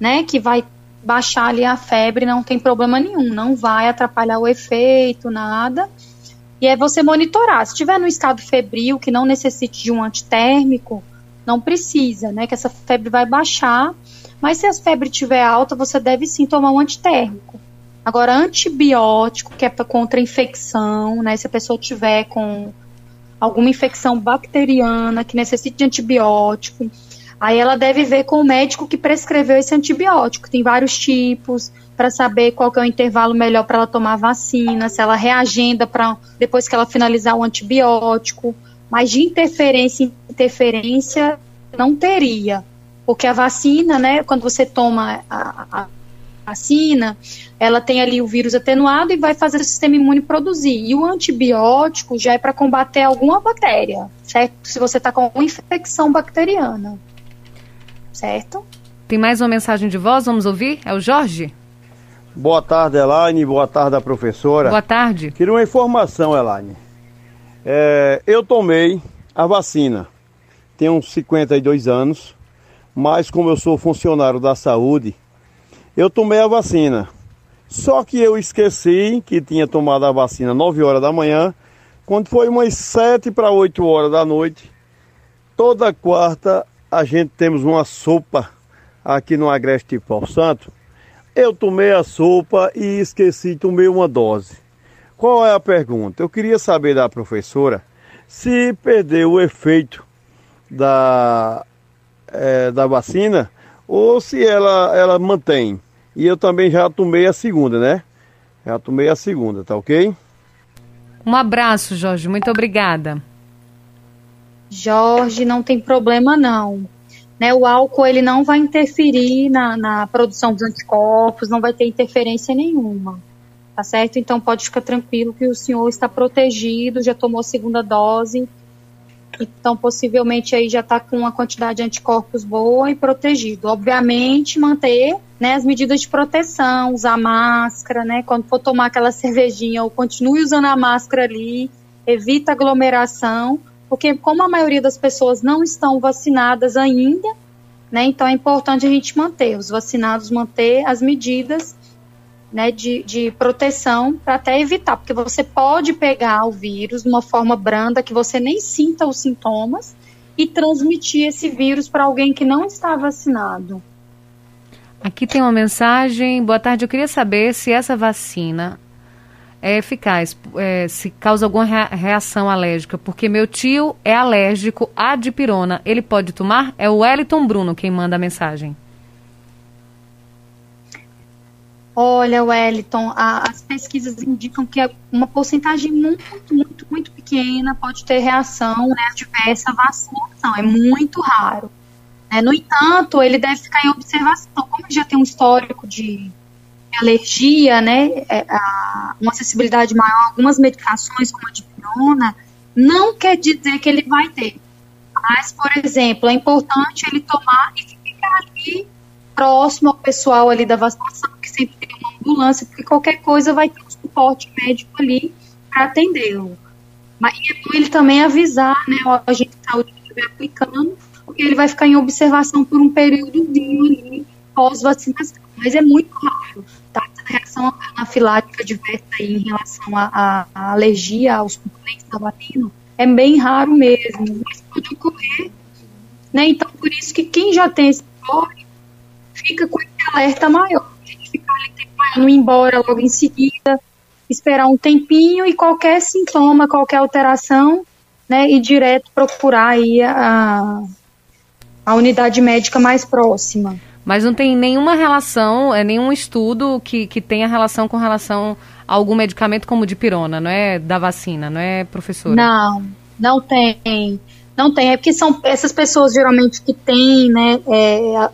né? Que vai baixar ali a febre, não tem problema nenhum, não vai atrapalhar o efeito, nada. E é você monitorar. Se estiver no estado febril, que não necessite de um antitérmico, não precisa, né? Que essa febre vai baixar. Mas se a febre estiver alta, você deve sim tomar um antitérmico. Agora, antibiótico, que é contra infecção, né? Se a pessoa tiver com alguma infecção bacteriana que necessite de antibiótico, aí ela deve ver com o médico que prescreveu esse antibiótico. Tem vários tipos para saber qual é o intervalo melhor para ela tomar vacina, se ela reagenda para depois que ela finalizar o antibiótico. Mas de interferência interferência não teria, porque a vacina, né, quando você toma a, a vacina, ela tem ali o vírus atenuado e vai fazer o sistema imune produzir. E o antibiótico já é para combater alguma bactéria, certo? Se você está com uma infecção bacteriana, certo? Tem mais uma mensagem de voz, vamos ouvir? É o Jorge? Boa tarde, Elaine. Boa tarde, professora. Boa tarde. Queria uma informação, Elaine. É, eu tomei a vacina, tenho 52 anos, mas como eu sou funcionário da saúde, eu tomei a vacina. Só que eu esqueci que tinha tomado a vacina 9 horas da manhã. Quando foi umas 7 para 8 horas da noite, toda quarta a gente temos uma sopa aqui no Agreste Pau Santo. Eu tomei a sopa e esqueci, tomei uma dose. Qual é a pergunta? Eu queria saber da professora se perdeu o efeito da, é, da vacina ou se ela, ela mantém. E eu também já tomei a segunda, né? Já tomei a segunda, tá ok? Um abraço, Jorge. Muito obrigada. Jorge, não tem problema não. Né, o álcool ele não vai interferir na, na produção dos anticorpos, não vai ter interferência nenhuma. Tá certo? Então pode ficar tranquilo que o senhor está protegido, já tomou a segunda dose então, possivelmente aí já está com uma quantidade de anticorpos boa e protegido. Obviamente, manter né, as medidas de proteção, usar máscara, né? Quando for tomar aquela cervejinha, ou continue usando a máscara ali, evita aglomeração, porque como a maioria das pessoas não estão vacinadas ainda, né? Então é importante a gente manter, os vacinados manter as medidas né, de, de proteção para até evitar, porque você pode pegar o vírus de uma forma branda que você nem sinta os sintomas e transmitir esse vírus para alguém que não está vacinado. Aqui tem uma mensagem. Boa tarde. Eu queria saber se essa vacina é eficaz, é, se causa alguma reação alérgica, porque meu tio é alérgico à dipirona. Ele pode tomar? É o Wellington Bruno quem manda a mensagem. Olha, Wellington, a, as pesquisas indicam que uma porcentagem muito, muito, muito pequena pode ter reação né, adversa à vacinação. É muito raro. Né? No entanto, ele deve ficar em observação. Como ele já tem um histórico de alergia, né, é, a, uma acessibilidade maior a algumas medicações, como a dipirona, não quer dizer que ele vai ter. Mas, por exemplo, é importante ele tomar e ficar ali próximo ao pessoal ali da vacinação, que sempre tem uma ambulância, porque qualquer coisa vai ter um suporte médico ali para atendê-lo. Mas é bom ele também avisar, né, o agente de saúde que estiver aplicando, porque ele vai ficar em observação por um períodozinho ali pós-vacinação. Mas é muito raro, reação anafilática diversa aí em relação à alergia aos componentes vacina é bem raro mesmo, mas pode ocorrer. Né? Então, por isso que quem já tem esse histórico fica com esse alerta maior. A gente fica ali não ir embora logo em seguida, esperar um tempinho e qualquer sintoma, qualquer alteração, né, ir direto procurar aí a, a unidade médica mais próxima. Mas não tem nenhuma relação, é nenhum estudo que, que tenha relação com relação a algum medicamento como de pirona, não é da vacina, não é, professora? Não, não tem. Não tem, é porque são essas pessoas geralmente que têm, né, é,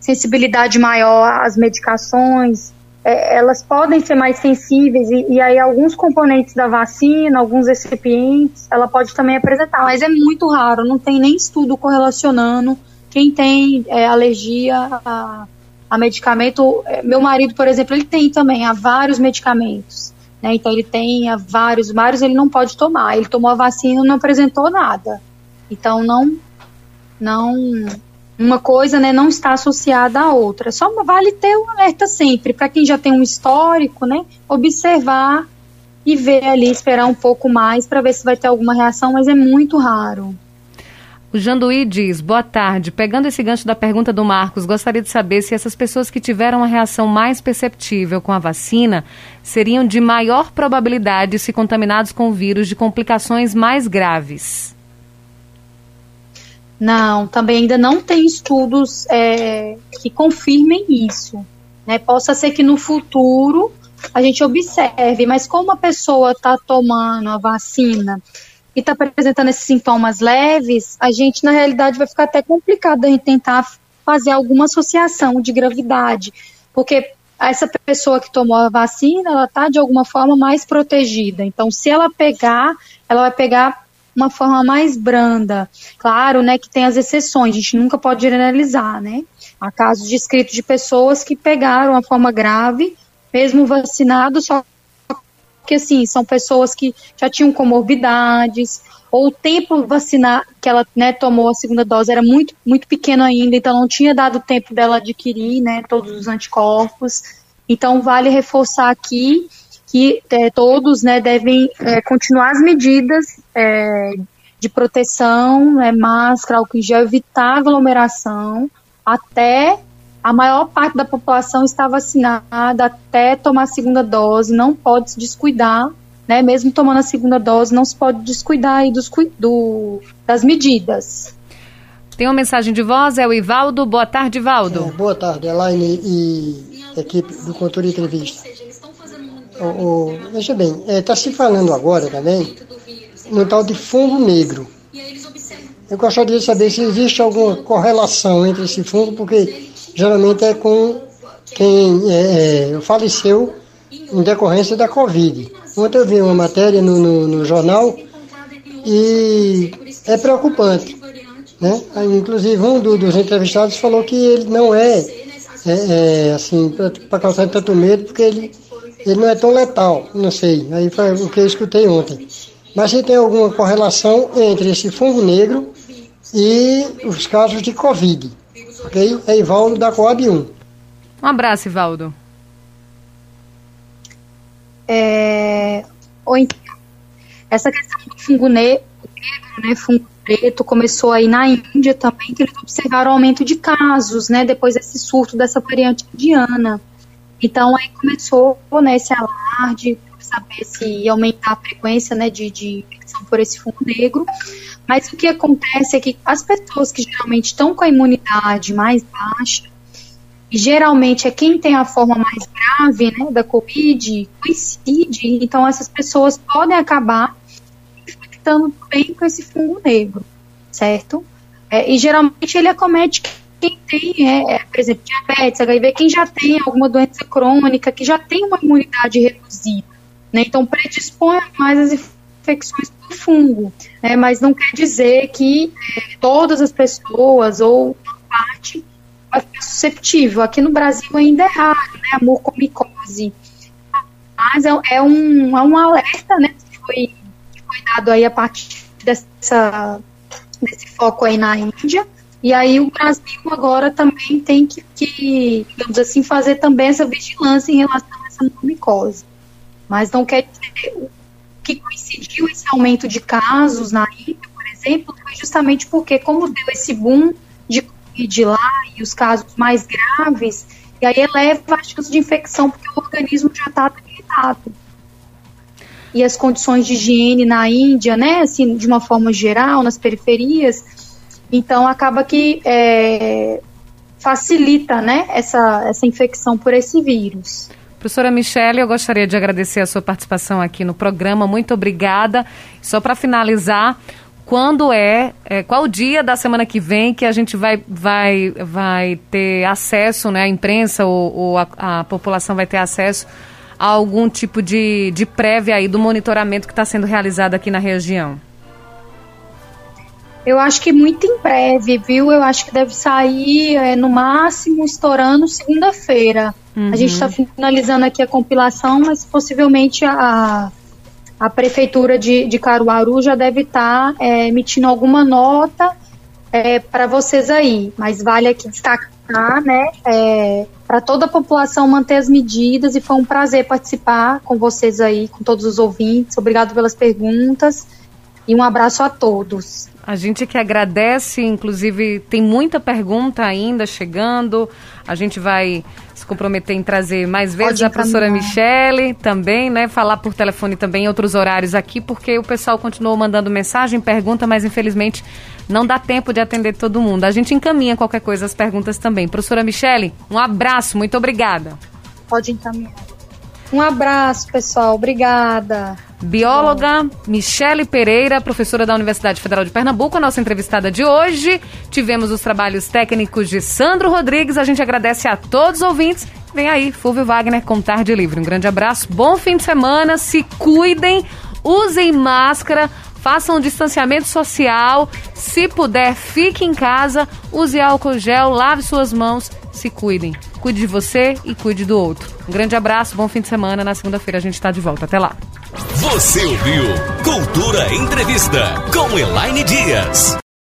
sensibilidade maior às medicações, é, elas podem ser mais sensíveis e, e, aí alguns componentes da vacina, alguns recipientes, ela pode também apresentar, mas é muito raro, não tem nem estudo correlacionando quem tem é, alergia a, a medicamento. É, meu marido, por exemplo, ele tem também a vários medicamentos, né? Então ele tem a vários, vários ele não pode tomar. Ele tomou a vacina e não apresentou nada. Então não, não uma coisa né, não está associada à outra. Só vale ter um alerta sempre, para quem já tem um histórico, né, observar e ver ali, esperar um pouco mais para ver se vai ter alguma reação, mas é muito raro. O Janduí diz: Boa tarde. Pegando esse gancho da pergunta do Marcos, gostaria de saber se essas pessoas que tiveram a reação mais perceptível com a vacina seriam de maior probabilidade se contaminados com o vírus de complicações mais graves. Não, também ainda não tem estudos é, que confirmem isso. Né? Possa ser que no futuro a gente observe, mas como a pessoa está tomando a vacina e está apresentando esses sintomas leves, a gente na realidade vai ficar até complicado a gente tentar fazer alguma associação de gravidade, porque essa pessoa que tomou a vacina, ela está de alguma forma mais protegida. Então, se ela pegar, ela vai pegar uma forma mais branda. Claro, né, que tem as exceções, a gente nunca pode generalizar, né? Há casos descritos de pessoas que pegaram a forma grave, mesmo vacinados, só que assim, são pessoas que já tinham comorbidades, ou o tempo vacinar que ela né, tomou a segunda dose era muito, muito pequeno ainda, então não tinha dado tempo dela adquirir né, todos os anticorpos. Então vale reforçar aqui que é, todos né, devem é, continuar as medidas é, de proteção, né, máscara, álcool em gel, evitar aglomeração, até a maior parte da população está vacinada, até tomar a segunda dose, não pode se descuidar, né, mesmo tomando a segunda dose, não se pode descuidar aí dos, do, das medidas. Tem uma mensagem de voz, é o Ivaldo. Boa tarde, Ivaldo. É, boa tarde, Elaine e equipe do Controle Entrevista. O, o, veja bem, está é, tá se falando agora também no tal de fungo negro. Eu gostaria de saber se existe alguma correlação entre esse fungo, porque geralmente é com quem é, é, faleceu em decorrência da Covid. Ontem eu vi uma matéria no, no, no jornal e é preocupante. Né? Inclusive um do, dos entrevistados falou que ele não é, é, é assim, para causar tanto medo, porque ele ele não é tão letal, não sei. Aí foi o que eu escutei ontem. Mas se tem alguma correlação entre esse fungo negro e os casos de Covid. Ok? É Ivaldo da Coab 1. Um abraço, Ivaldo. É... Essa questão do fungo negro, né, fungo preto, começou aí na Índia também, que eles observaram aumento de casos, né, depois desse surto dessa variante indiana. Então aí começou né, esse alarde, saber se ia aumentar a frequência né, de, de infecção por esse fungo negro. Mas o que acontece é que as pessoas que geralmente estão com a imunidade mais baixa, e geralmente é quem tem a forma mais grave né, da Covid, coincide, então essas pessoas podem acabar infectando bem com esse fungo negro, certo? É, e geralmente ele acomete quem tem, é, é, por exemplo, diabetes, HIV, quem já tem alguma doença crônica, que já tem uma imunidade reduzida, né? Então predispõe mais as infecções por fungo, né? Mas não quer dizer que é, todas as pessoas ou parte vai ficar susceptível. Aqui no Brasil ainda é raro, né? A mucormicose. Mas é, é, um, é um alerta, né? Que foi, que foi dado aí a partir dessa, desse foco aí na Índia. E aí o Brasil agora também tem que, que, digamos assim, fazer também essa vigilância em relação a essa mucormicose. Mas não quer dizer o que coincidiu esse aumento de casos na Índia, por exemplo, foi justamente porque como deu esse boom de Covid lá e os casos mais graves, e aí eleva a chance de infecção porque o organismo já está debilitado. E as condições de higiene na Índia, né, assim, de uma forma geral, nas periferias, então acaba que é, facilita, né, essa, essa infecção por esse vírus. Professora Michele, eu gostaria de agradecer a sua participação aqui no programa. Muito obrigada. Só para finalizar, quando é, é, qual o dia da semana que vem que a gente vai, vai, vai ter acesso, né, a imprensa ou, ou a, a, população vai ter acesso a algum tipo de, de prévia aí do monitoramento que está sendo realizado aqui na região? Eu acho que muito em breve, viu? Eu acho que deve sair é, no máximo estourando segunda-feira. Uhum. A gente está uhum. finalizando aqui a compilação, mas possivelmente a, a prefeitura de, de Caruaru já deve estar tá, é, emitindo alguma nota é, para vocês aí. Mas vale aqui destacar, né? É, para toda a população manter as medidas e foi um prazer participar com vocês aí, com todos os ouvintes. Obrigado pelas perguntas e um abraço a todos. A gente que agradece, inclusive tem muita pergunta ainda chegando. A gente vai se comprometer em trazer mais vezes Pode a professora Michele também, né? Falar por telefone também em outros horários aqui, porque o pessoal continuou mandando mensagem, pergunta, mas infelizmente não dá tempo de atender todo mundo. A gente encaminha qualquer coisa as perguntas também. Professora Michele, um abraço, muito obrigada. Pode encaminhar. Um abraço, pessoal. Obrigada. Bióloga Michele Pereira, professora da Universidade Federal de Pernambuco, a nossa entrevistada de hoje. Tivemos os trabalhos técnicos de Sandro Rodrigues. A gente agradece a todos os ouvintes. Vem aí, Fulvio Wagner com Tarde Livre. Um grande abraço, bom fim de semana, se cuidem, usem máscara, façam distanciamento social. Se puder, fique em casa, use álcool gel, lave suas mãos, se cuidem. Cuide de você e cuide do outro. Um grande abraço, bom fim de semana. Na segunda-feira a gente está de volta. Até lá. Você ouviu Cultura Entrevista com Elaine Dias.